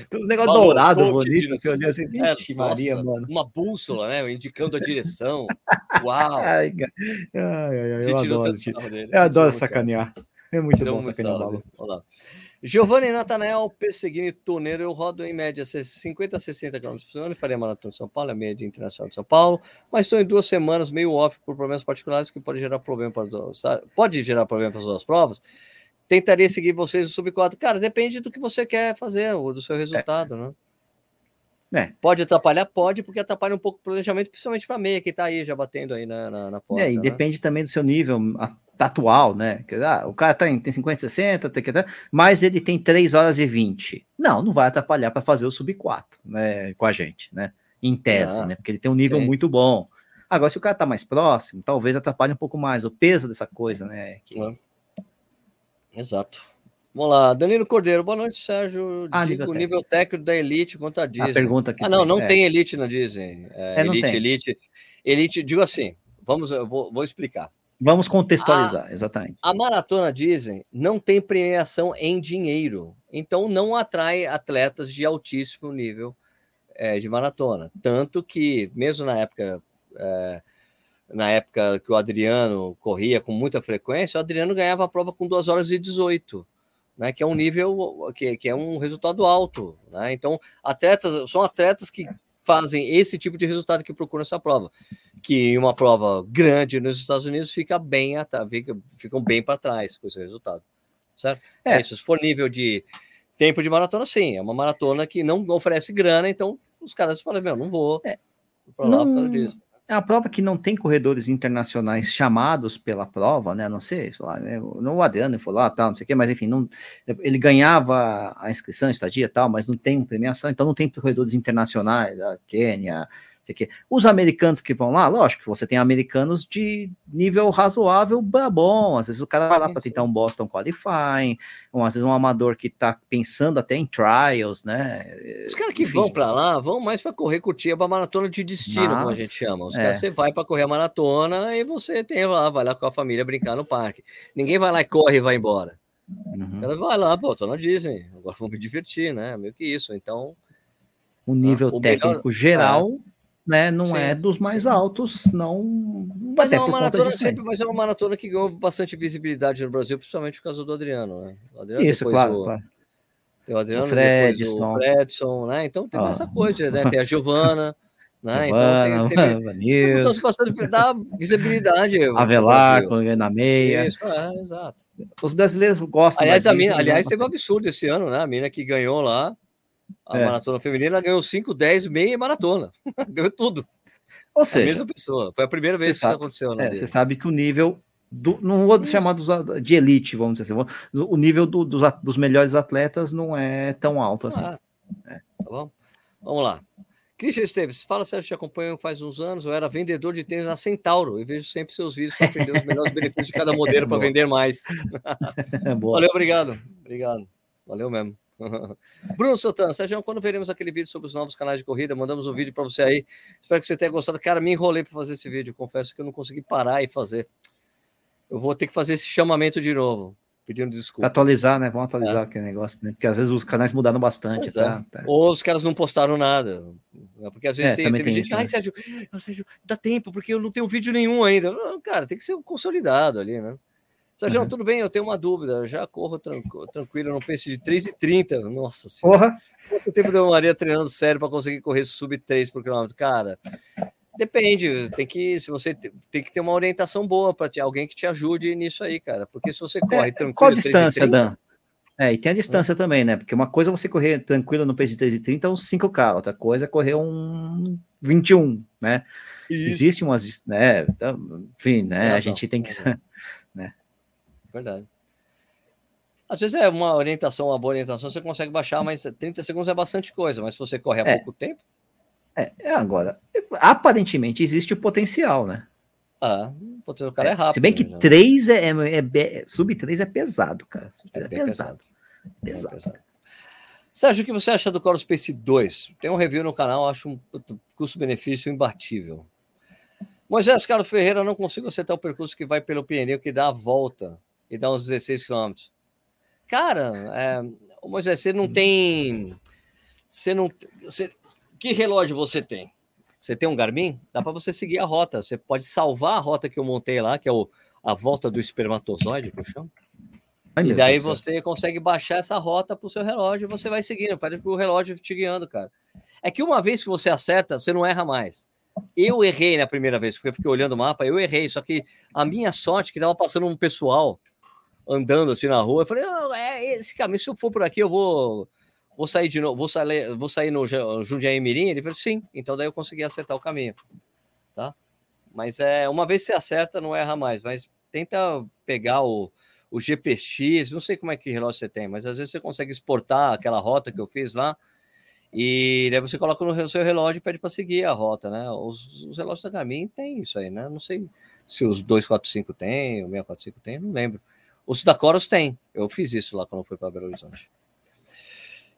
Tem uns negócios dourados bonitos, você olha assim, vixe, é, Maria, nossa, mano. Uma bússola, né? Indicando a direção. Uau! Ai, ai, ai, eu adoro, eu adoro sacanear. É muito bom sacanear o maluco. Giovanni Natanael perseguindo Toneiro, eu rodo em média 50 a 60 km por semana e faria maratona de São Paulo, a média internacional de São Paulo, mas estou em duas semanas meio off por problemas particulares que pode gerar problema para as pode gerar problema para as duas provas. Tentaria seguir vocês no sub 4. Cara, depende do que você quer fazer, ou do seu resultado, é. né? É. Pode atrapalhar? Pode, porque atrapalha um pouco o planejamento, principalmente para meia, que está aí já batendo aí na, na, na porta. É, e né? depende também do seu nível atual, né? Ah, o cara tem, tem 50, 60, tem que, mas ele tem 3 horas e 20. Não, não vai atrapalhar para fazer o sub 4, né? Com a gente, né? Em tese, ah, né? Porque ele tem um nível sim. muito bom. Agora, se o cara tá mais próximo, talvez atrapalhe um pouco mais o peso dessa coisa, né? Que... É. Exato. Vamos lá, Danilo Cordeiro, boa noite, Sérgio. Ah, Diga o nível técnico da Elite quanto a Disney. A pergunta que ah, não, não é. tem Elite na Disney. É, é, elite, Elite, Elite, digo assim, vamos, eu vou, vou explicar. Vamos contextualizar, a, exatamente. A maratona Disney não tem premiação em dinheiro, então não atrai atletas de altíssimo nível é, de maratona. Tanto que, mesmo na época, é, na época que o Adriano corria com muita frequência, o Adriano ganhava a prova com 2 horas e 18 né, que é um nível que, que é um resultado alto. Né? Então, atletas são atletas que fazem esse tipo de resultado que procuram essa prova. Que uma prova grande nos Estados Unidos fica bem fica, ficam bem para trás com esse resultado. Certo? É. é. isso. Se for nível de tempo de maratona, sim. É uma maratona que não oferece grana, então os caras falam, meu, não vou. É. Lá não, por causa disso. É uma prova que não tem corredores internacionais chamados pela prova, né? Não sei, lá, né? não o Adriano foi lá, tal, não sei o quê, mas enfim, não, ele ganhava a inscrição, estadia tal, mas não tem premiação, então não tem corredores internacionais, da Quênia, os americanos que vão lá, lógico que você tem americanos de nível razoável bom. Às vezes o cara vai lá para tentar um Boston Qualifying, ou às vezes um amador que está pensando até em trials, né? Os caras que Enfim. vão para lá vão mais para correr curtir a maratona de destino, Mas, como a gente chama. Os é. caras, você vai para correr a maratona e você tem lá, vai lá com a família brincar no parque. Ninguém vai lá e corre e vai embora. Uhum. O cara vai lá, pô, tô na Disney, agora vamos me divertir, né? Meio que isso. Então. O nível o técnico melhor, geral é né? Não Sim. é dos mais altos, não. Mas é uma maratona sempre, mas é uma maratona que ganhou bastante visibilidade no Brasil, principalmente por causa do Adriano, né? Adriano, Isso, claro, o, claro. Tem o Adriano, o Fredson. o Fredson, né? Então tem ah. essa coisa, né? Tem a Giovana. Né? Giovana, então tem, tem, tem bastante dar visibilidade. Avelar, na meia. Isso, é, exato. Os brasileiros gostam. Aliás, a mina, aliás, teve um absurdo esse ano, né? A mina que ganhou lá, a é. maratona feminina ganhou 5, 10, meia e maratona. ganhou tudo. Ou seja, a mesma pessoa. Foi a primeira vez que sabe, isso aconteceu. É, você sabe que o nível do, não vou chamar dos, de elite, vamos dizer assim, o nível do, dos, dos, melhores atletas não é tão alto assim. Ah, é. Tá bom? Vamos lá. Christian Esteves, fala Sérgio, te acompanho faz uns anos, eu era vendedor de tênis na Centauro e vejo sempre seus vídeos para aprender os melhores benefícios de cada modelo para vender mais. Valeu, obrigado. Obrigado. Valeu mesmo. Bruno Santana, Sérgio, quando veremos aquele vídeo sobre os novos canais de corrida? Mandamos um vídeo para você aí. Espero que você tenha gostado. Cara, me enrolei para fazer esse vídeo. Confesso que eu não consegui parar e fazer. Eu vou ter que fazer esse chamamento de novo, pedindo desculpa. Atualizar, né? Vamos atualizar é. aquele negócio, né? Porque às vezes os canais mudaram bastante. Tá? É. Ou os caras não postaram nada. Porque às vezes é, tem, teve tem gente ai, né? Sérgio, Sérgio, dá tempo, porque eu não tenho vídeo nenhum ainda. Cara, tem que ser consolidado ali, né? Sérgio, uhum. tudo bem, eu tenho uma dúvida. Eu já corro tranquilo, tranquilo não pense de 3,30. Nossa senhora. Porra. Quanto tempo demoraria treinando sério para conseguir correr sub 3 por quilômetro? Cara, depende. Tem que, se você tem que ter uma orientação boa para alguém que te ajude nisso aí, cara. Porque se você corre é, tranquilo. Qual a distância, Dan? É, e tem a distância também, né? Porque uma coisa é você correr tranquilo no pace de 3,30 é uns 5K, outra coisa é correr um 21, né? Isso. Existe umas, né? Então, enfim, né? É, a gente tem que. Né? Verdade. Às vezes é uma orientação, uma boa orientação, você consegue baixar, mas 30 segundos é bastante coisa, mas se você corre há é. pouco tempo. É, é, agora, aparentemente existe o potencial, né? Ah, o cara é, é rápido. Se bem que né? 3 é, é, é, Sub 3 é pesado, cara. Sub 3 é, bem pesado. pesado. pesado. Sérgio, o que você acha do Core Space 2? Tem um review no canal, acho um custo-benefício imbatível. Moisés Carlos Ferreira, não consigo acertar o percurso que vai pelo pneu, que dá a volta e dá uns 16 km. Cara, é, Moisés, você não tem. Você não. Você, que relógio você tem? Você tem um Garmin? Dá para você seguir a rota. Você pode salvar a rota que eu montei lá, que é o, a volta do espermatozoide, que eu chamo. Ai, e daí Deus você consegue baixar essa rota para o seu relógio e você vai seguindo, faz o relógio te guiando, cara. É que uma vez que você acerta, você não erra mais. Eu errei na primeira vez, porque eu fiquei olhando o mapa, eu errei, só que a minha sorte é que tava passando um pessoal andando assim na rua, eu falei, oh, é esse caminho, se eu for por aqui, eu vou vou sair de novo, vou sair, vou sair no Jundiaí Mirim, ele falou, sim, então daí eu consegui acertar o caminho, tá? Mas é, uma vez você acerta, não erra mais, mas tenta pegar o, o GPX, não sei como é que relógio você tem, mas às vezes você consegue exportar aquela rota que eu fiz lá, e daí você coloca no seu relógio e pede para seguir a rota, né? Os, os, relógios da Garmin tem isso aí, né? Não sei se os 245 tem, o 645 tem, não lembro. Os da Coros tem. Eu fiz isso lá quando fui para Belo Horizonte.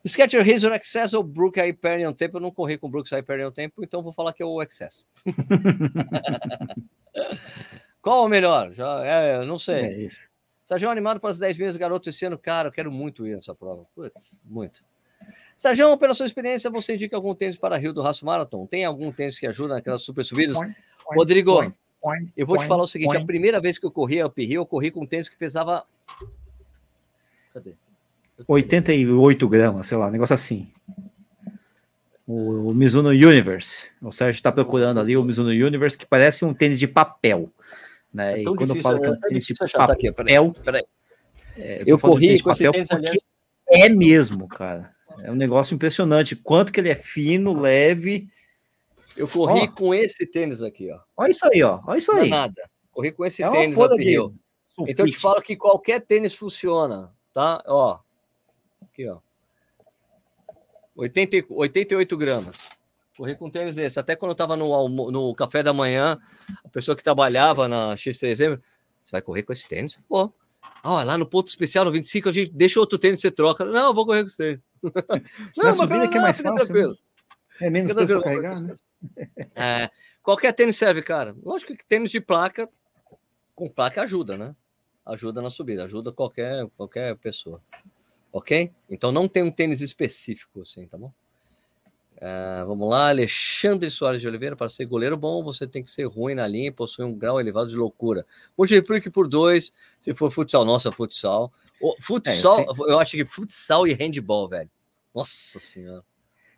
Sketcher Razor Access ou Brook Hyperion Tempo? Eu não corri com Brooks Hyperion Tempo, então vou falar que é o Access. Qual o melhor? Já, é, não sei. É isso. Sérgio animado para as 10 meses garotos esse ano, cara, eu quero muito ir nessa prova. Putz, muito. Sérgio, pela sua experiência, você indica algum tênis para Rio do Raço Marathon? Tem algum tênis que ajuda naquelas super subidas? Point, point, Rodrigo, point, eu vou te falar o seguinte: a primeira vez que eu corri a Up Rio, eu corri com um tênis que pesava. Cadê? 88 gramas, sei lá, um negócio assim. O, o Mizuno Universe. O Sérgio está procurando ali o Mizuno Universe, que parece um tênis de papel. Né? É e quando difícil, eu falo que é um tênis de papel, tá aqui, peraí, peraí. É, eu, eu corri com papel esse tênis, aliás... É mesmo, cara. É um negócio impressionante. Quanto que ele é fino, leve. Eu corri ó. com esse tênis aqui, ó. Olha isso aí, ó. Olha isso aí. Não é nada. Corri com esse é tênis uphill. Então eu te falo que qualquer tênis funciona, tá? Ó. Aqui, ó. 80, 88 gramas. Corri com tênis desse. Até quando eu tava no, no café da manhã, a pessoa que trabalhava na X3M, você vai correr com esse tênis? Pô. Ah, lá no ponto especial, no 25, a gente deixa outro tênis, você troca. Não, eu vou correr com esse tênis. não, Na subida que é mais fácil. Né? É menos coisa carregar, né? É, qualquer tênis serve, cara. Lógico que tênis de placa, com placa ajuda, né? Ajuda na subida, ajuda qualquer, qualquer pessoa. Ok? Então não tem um tênis específico, assim, tá bom? É, vamos lá, Alexandre Soares de Oliveira. Para ser goleiro bom, você tem que ser ruim na linha e possuir um grau elevado de loucura. Multiplique por dois, se for futsal. Nossa, futsal. O, futsal, é, eu, eu, acho que futsal e handball, velho. Nossa senhora.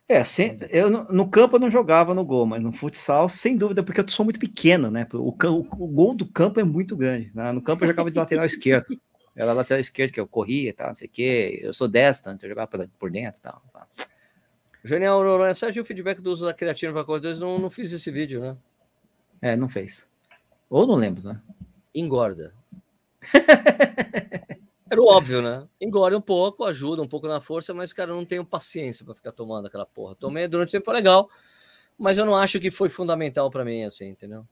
É, sem, eu no, campo eu não jogava no gol, mas no futsal, sem dúvida, porque eu sou muito pequeno, né? O, o, o gol do campo é muito grande. Né? No campo eu jogava de lateral esquerdo. Era lateral esquerdo que eu corria e tal, não sei o quê. Eu sou destro, então eu jogava por, por dentro e tal. Genial, Noronha, Sérgio, o feedback do uso da creatina para corredores, não, não fiz esse vídeo, né? É, não fez. Ou não lembro, né? Engorda. Era o óbvio, né? Engorda um pouco, ajuda um pouco na força, mas, cara, eu não tenho paciência para ficar tomando aquela porra. Tomei durante o tempo, foi legal, mas eu não acho que foi fundamental para mim, assim, entendeu?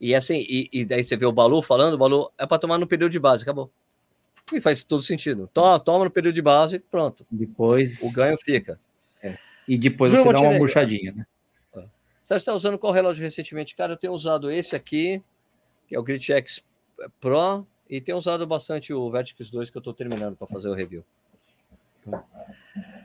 E assim, e, e, daí você vê o Balu falando, o Balu é para tomar no período de base, acabou. E faz todo sentido. Toma, toma no período de base, pronto. Depois. O ganho fica. É. E depois você dá uma murchadinha, né? É. Você está usando qual relógio recentemente? Cara, eu tenho usado esse aqui, que é o Grit X Pro, e tenho usado bastante o Vertix 2 que eu estou terminando para fazer o review.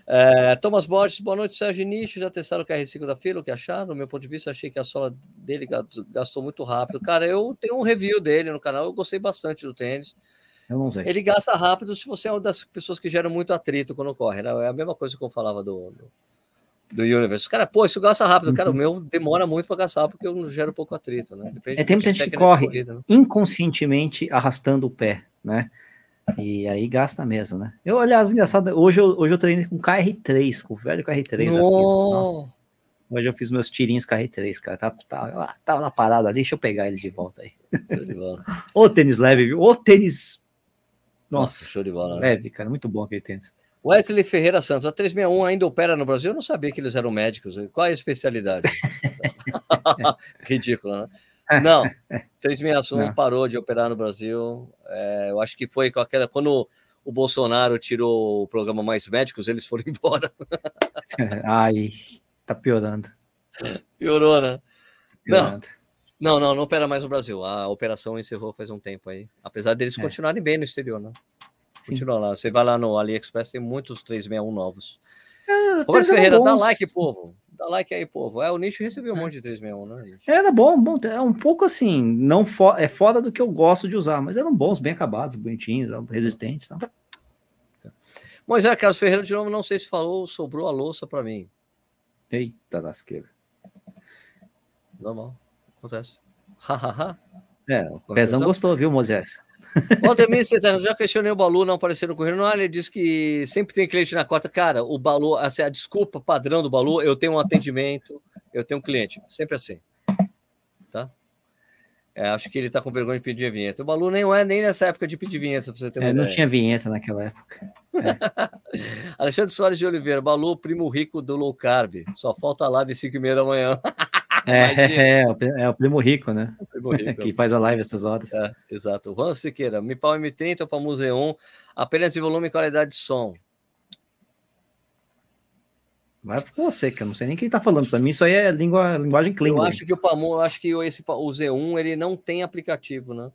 É, Thomas Borges, boa noite, Sérgio Nicho. Já testaram o KR5 da fila? O que acharam? Do meu ponto de vista, achei que a sola dele gastou muito rápido. Cara, eu tenho um review dele no canal, eu gostei bastante do tênis. Eu não sei. Ele gasta rápido se você é uma das pessoas que geram muito atrito quando corre. Né? É a mesma coisa que eu falava do, do, do Universe. Cara, pô, isso gasta rápido. Cara, o uhum. meu demora muito para gastar porque eu gero pouco atrito, né? Depende é, tem muita gente que corre corrida, né? inconscientemente arrastando o pé, né? E aí gasta mesmo, né? Eu, aliás, engraçado, hoje eu, hoje eu treinei com KR3, com o velho KR3 Nossa. Hoje eu fiz meus tirinhos KR3, cara. Tá, tá, tava na parada ali, deixa eu pegar ele de volta aí. Ô tênis leve, viu? Ô tênis nossa, Nossa show de bola. Né? Leve, cara, muito bom aquele tênis. Wesley Ferreira Santos, a 361 ainda opera no Brasil? Eu não sabia que eles eram médicos. Qual é a especialidade? Ridícula, né? Não, 361 não. parou de operar no Brasil. É, eu acho que foi com aquela. Quando o Bolsonaro tirou o programa Mais Médicos, eles foram embora. Ai, tá piorando. Piorou, né? Piorando. Não, não, não, não opera mais no Brasil. A operação encerrou faz um tempo aí. Apesar deles é. continuarem bem no exterior, né? Continua lá. Você vai lá no AliExpress, tem muitos 361 novos. É, Roberto Ferreira, bons. dá like, povo. Dá like aí, povo. É, o nicho recebeu um monte de 361, né? Nicho? Era bom, bom. É um pouco assim, não for, é fora do que eu gosto de usar, mas eram bons, bem acabados, bonitinhos, resistentes. Tá? Moisés Carlos Ferreira, de novo, não sei se falou, sobrou a louça para mim. Eita lasqueira. Normal, acontece. é, o Pezão gostou, viu, Moisés? Valdemir, já questionei o Balu não aparecer no correio. Não, ele disse que sempre tem cliente na cota. Cara, o Balu, assim, a desculpa padrão do Balu, eu tenho um atendimento, eu tenho um cliente. Sempre assim. Tá? É, acho que ele tá com vergonha de pedir vinheta. O Balu nem é nem nessa época de pedir vinheta, pra você ter uma é. Não tinha vinheta naquela época. É. Alexandre Soares de Oliveira, Balu, primo rico do low carb. Só falta a live 5 e meia da manhã. É, é, é, o primo rico, né? O primo rico. que faz a live essas horas. É, exato. Juan Siqueira, Mi Pau M30 para Museu apenas de volume e qualidade de som. Vai com você, que eu não sei nem quem tá falando. Para mim, isso aí é língua, linguagem Klingon. Eu acho que o Pamu, eu acho que esse, o Z1 ele não tem aplicativo, né?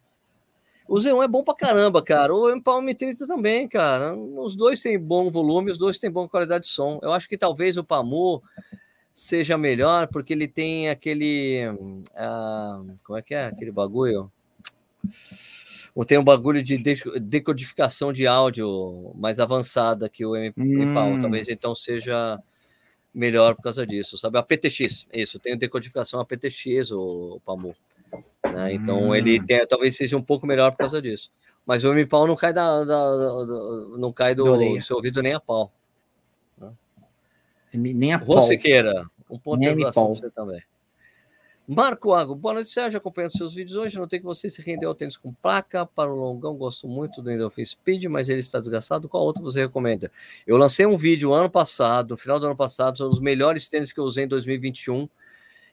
O Z1 é bom pra caramba, cara. O Impal M30 também, cara. Os dois têm bom volume, os dois têm boa qualidade de som. Eu acho que talvez o Pamu seja melhor, porque ele tem aquele. Uh, como é que é aquele bagulho? Tem um bagulho de decodificação de áudio mais avançada que o MPAL. Hum. Talvez então seja melhor por causa disso, sabe? A PTX, isso, tem decodificação APTX, o, o PAMU. Né? Então hum. ele tem, talvez seja um pouco melhor por causa disso. Mas o MPAL não cai da, da, da não cai do, do seu ouvido nem a pau. Nem a pau. Siqueira, um ponto de interrogação você também. Marco Água, boa noite, Sérgio. Acompanhando seus vídeos hoje. Notei que você se rendeu ao tênis com placa para o longão. Gosto muito do Endorphin Speed, mas ele está desgastado. Qual outro você recomenda? Eu lancei um vídeo ano passado, no final do ano passado, sobre os melhores tênis que eu usei em 2021.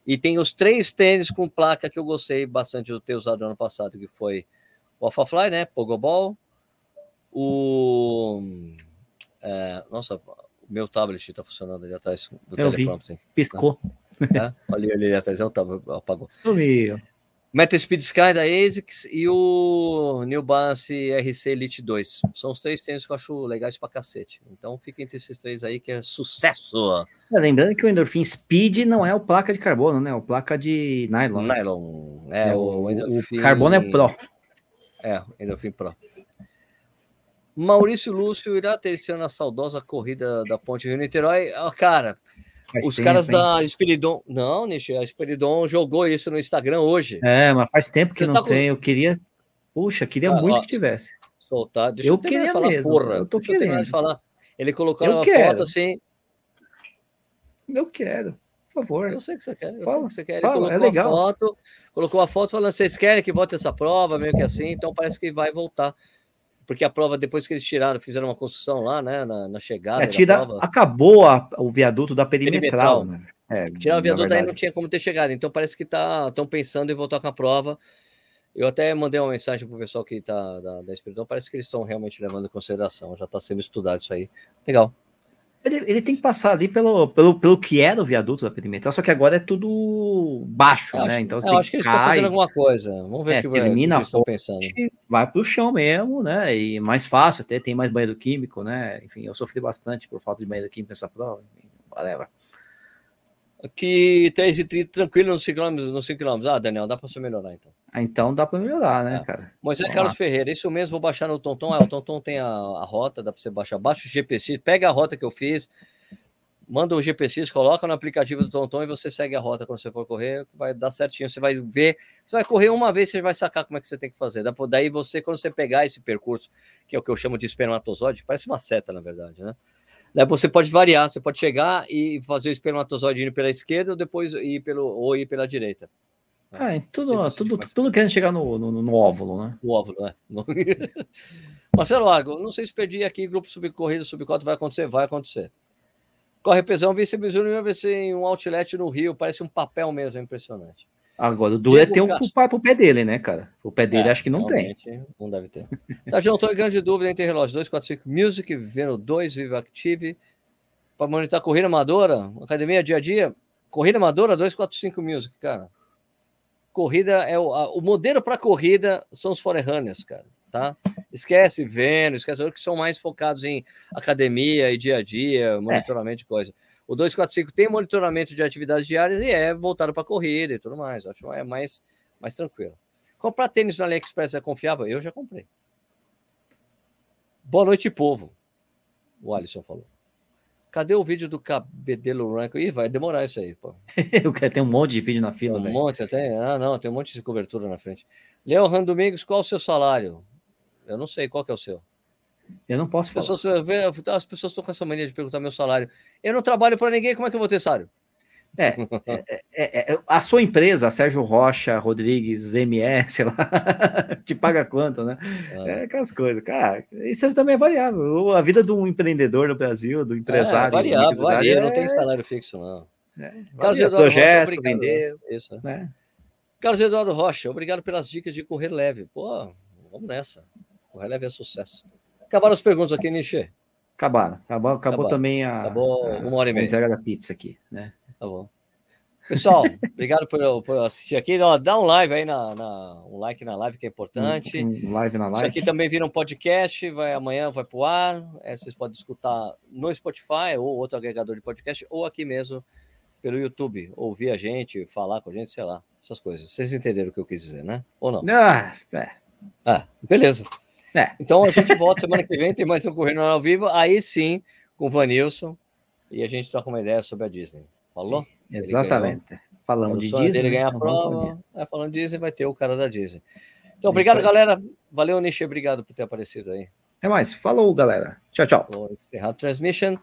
E tem os três tênis com placa que eu gostei bastante de ter usado no ano passado, que foi o Alphafly, né? Pogobol, o. É, nossa, meu tablet está funcionando ali atrás do Eu teleprompter. Vi. Piscou. É? Ali, ali atrás, eu tava, apagou. Sumiu. Meta Speed Sky da ASICS e o New Balance RC Elite 2. São os três tênis que eu acho legais pra cacete. Então fica entre esses três aí que é sucesso. É, lembrando que o Endorphin Speed não é o placa de carbono, né? É o placa de nylon. Nylon. É, é o, o, o carbono é Pro. É, o Endorphin Pro. Maurício Lúcio irá ter esse ano a saudosa corrida da Ponte Rio-Niterói. Oh, cara, faz os tempo, caras hein? da Espiridon. Não, Nishi, a Espiridon jogou isso no Instagram hoje. É, mas faz tempo que Você não tá tem. Com... Eu queria. Puxa, queria ah, muito ó, que tivesse. Soltar. Deixa eu, eu queria falar, mesmo. Porra. Eu tô Deixa querendo. Eu falar. Ele colocou eu uma quero. foto assim. Eu quero. Por favor. Eu sei que você quer. Eu fala, sei que você quer. Ele fala, colocou é legal. a foto, colocou a foto falando: vocês querem que volte essa prova, meio que assim, então parece que vai voltar porque a prova, depois que eles tiraram, fizeram uma construção lá, né, na, na chegada. É, tira, acabou a, o viaduto da perimetral, perimetral. né? É, Tirar o viaduto daí não tinha como ter chegado, então parece que estão tá, pensando em voltar com a prova. Eu até mandei uma mensagem para o pessoal que está da, da Espiridão, parece que eles estão realmente levando em consideração, já está sendo estudado isso aí. Legal. Ele, ele, tem que passar ali pelo, pelo, pelo que era o viaduto da perimetral, só que agora é tudo baixo, né? Acho, então eu acho que eles estão fazendo alguma coisa. Vamos ver é, o que, termina que eles estão pensando. Vai para o chão mesmo, né? E mais fácil, até tem mais banheiro químico, né? Enfim, eu sofri bastante por falta de banheiro químico nessa prova. Whatever. Aqui 3,30 tranquilo nos 5 km, nos 5 km. Ah, Daniel, dá para você melhorar então. Ah, então dá para melhorar, né, é. cara? Moisés Vamos Carlos lá. Ferreira, isso mesmo, vou baixar no Tonton. Ah, o Tonton tem a, a rota, dá para você baixar. Baixa o GPC, pega a rota que eu fiz, manda o GPX, coloca no aplicativo do Tonton e você segue a rota quando você for correr, vai dar certinho. Você vai ver, você vai correr uma vez, você vai sacar como é que você tem que fazer. Daí você, quando você pegar esse percurso, que é o que eu chamo de espermatozoide, parece uma seta, na verdade, né? Daí você pode variar, você pode chegar e fazer o espermatozoide indo pela esquerda ou depois ir pelo ou ir pela direita. Ah, tudo, tudo, tudo querendo chegar no, no, no, óvulo, né? O óvulo, né? Marcelo Largo, não sei se perdi aqui, grupo subcorrida, subcota vai acontecer? Vai acontecer. Corre pesão, vice ser em um outlet no Rio, parece um papel mesmo, é impressionante. Agora, o duro é ter um pro, pro pé dele, né, cara? O pé dele é, acho que não tem. Não deve ter. Sérgio, estou em grande dúvida entre relógios 245 Music, Vivendo 2, Vivo Active, para monitorar corrida amadora, academia dia a dia. Corrida amadora 245 Music, cara. Corrida é o, a, o modelo para corrida são os forerunners, cara, tá? Esquece Vênus, esquece que são mais focados em academia e dia a dia, monitoramento é. de coisa. O 245 tem monitoramento de atividades diárias e é voltado para corrida e tudo mais. Acho que é mais, mais tranquilo. Comprar tênis no AliExpress é confiável? Eu já comprei. Boa noite, povo. O Alisson falou. Cadê o vídeo do Cabedelo Ranco? Ih, vai demorar isso aí, pô. Eu quero ter um monte de vídeo na fila, Um véio. monte, até. Ah, não, tem um monte de cobertura na frente. Leon Domingos, qual o seu salário? Eu não sei qual que é o seu. Eu não posso as pessoas, as pessoas estão com essa mania de perguntar meu salário. Eu não trabalho para ninguém, como é que eu vou ter salário? É, é, é, é, a sua empresa, a Sérgio Rocha, Rodrigues, MS, lá, te paga quanto, né? Ah. É aquelas coisas. Cara, isso também é variável. A vida do empreendedor no Brasil, do empresário. É, variável, varia, não tem salário fixo, não. É, Carlos Eduardo projeto, Rocha, vender. Isso, né? Carlos Eduardo Rocha, obrigado pelas dicas de correr leve. Pô, vamos nessa. Correr leve é sucesso. Acabaram as perguntas aqui, Nishi. Acabaram. Acabou, acabou também a, acabou uma hora e meia. entrega da pizza aqui, né? Tá bom. Pessoal, obrigado por, por, assistir aqui. Dá um live aí na, na, um like na live que é importante. Um, um live na live. Isso aqui também vira um podcast, vai amanhã vai pro ar. É, vocês podem escutar no Spotify ou outro agregador de podcast ou aqui mesmo pelo YouTube, ouvir a gente, falar com a gente, sei lá, essas coisas. Vocês entenderam o que eu quis dizer, né? Ou não? Ah, é. ah beleza. É. Então a gente volta semana que vem, tem mais um Correndo ao Vivo, aí sim, com o Vanilson, e a gente troca uma ideia sobre a Disney. Falou? Exatamente. Falando de Disney. Ele ganhar a prova, é, falando de Disney, vai ter o cara da Disney. Então, obrigado, galera. Valeu, Nishi, obrigado por ter aparecido aí. Até mais. Falou, galera. Tchau, tchau. Vou encerrar a transmission.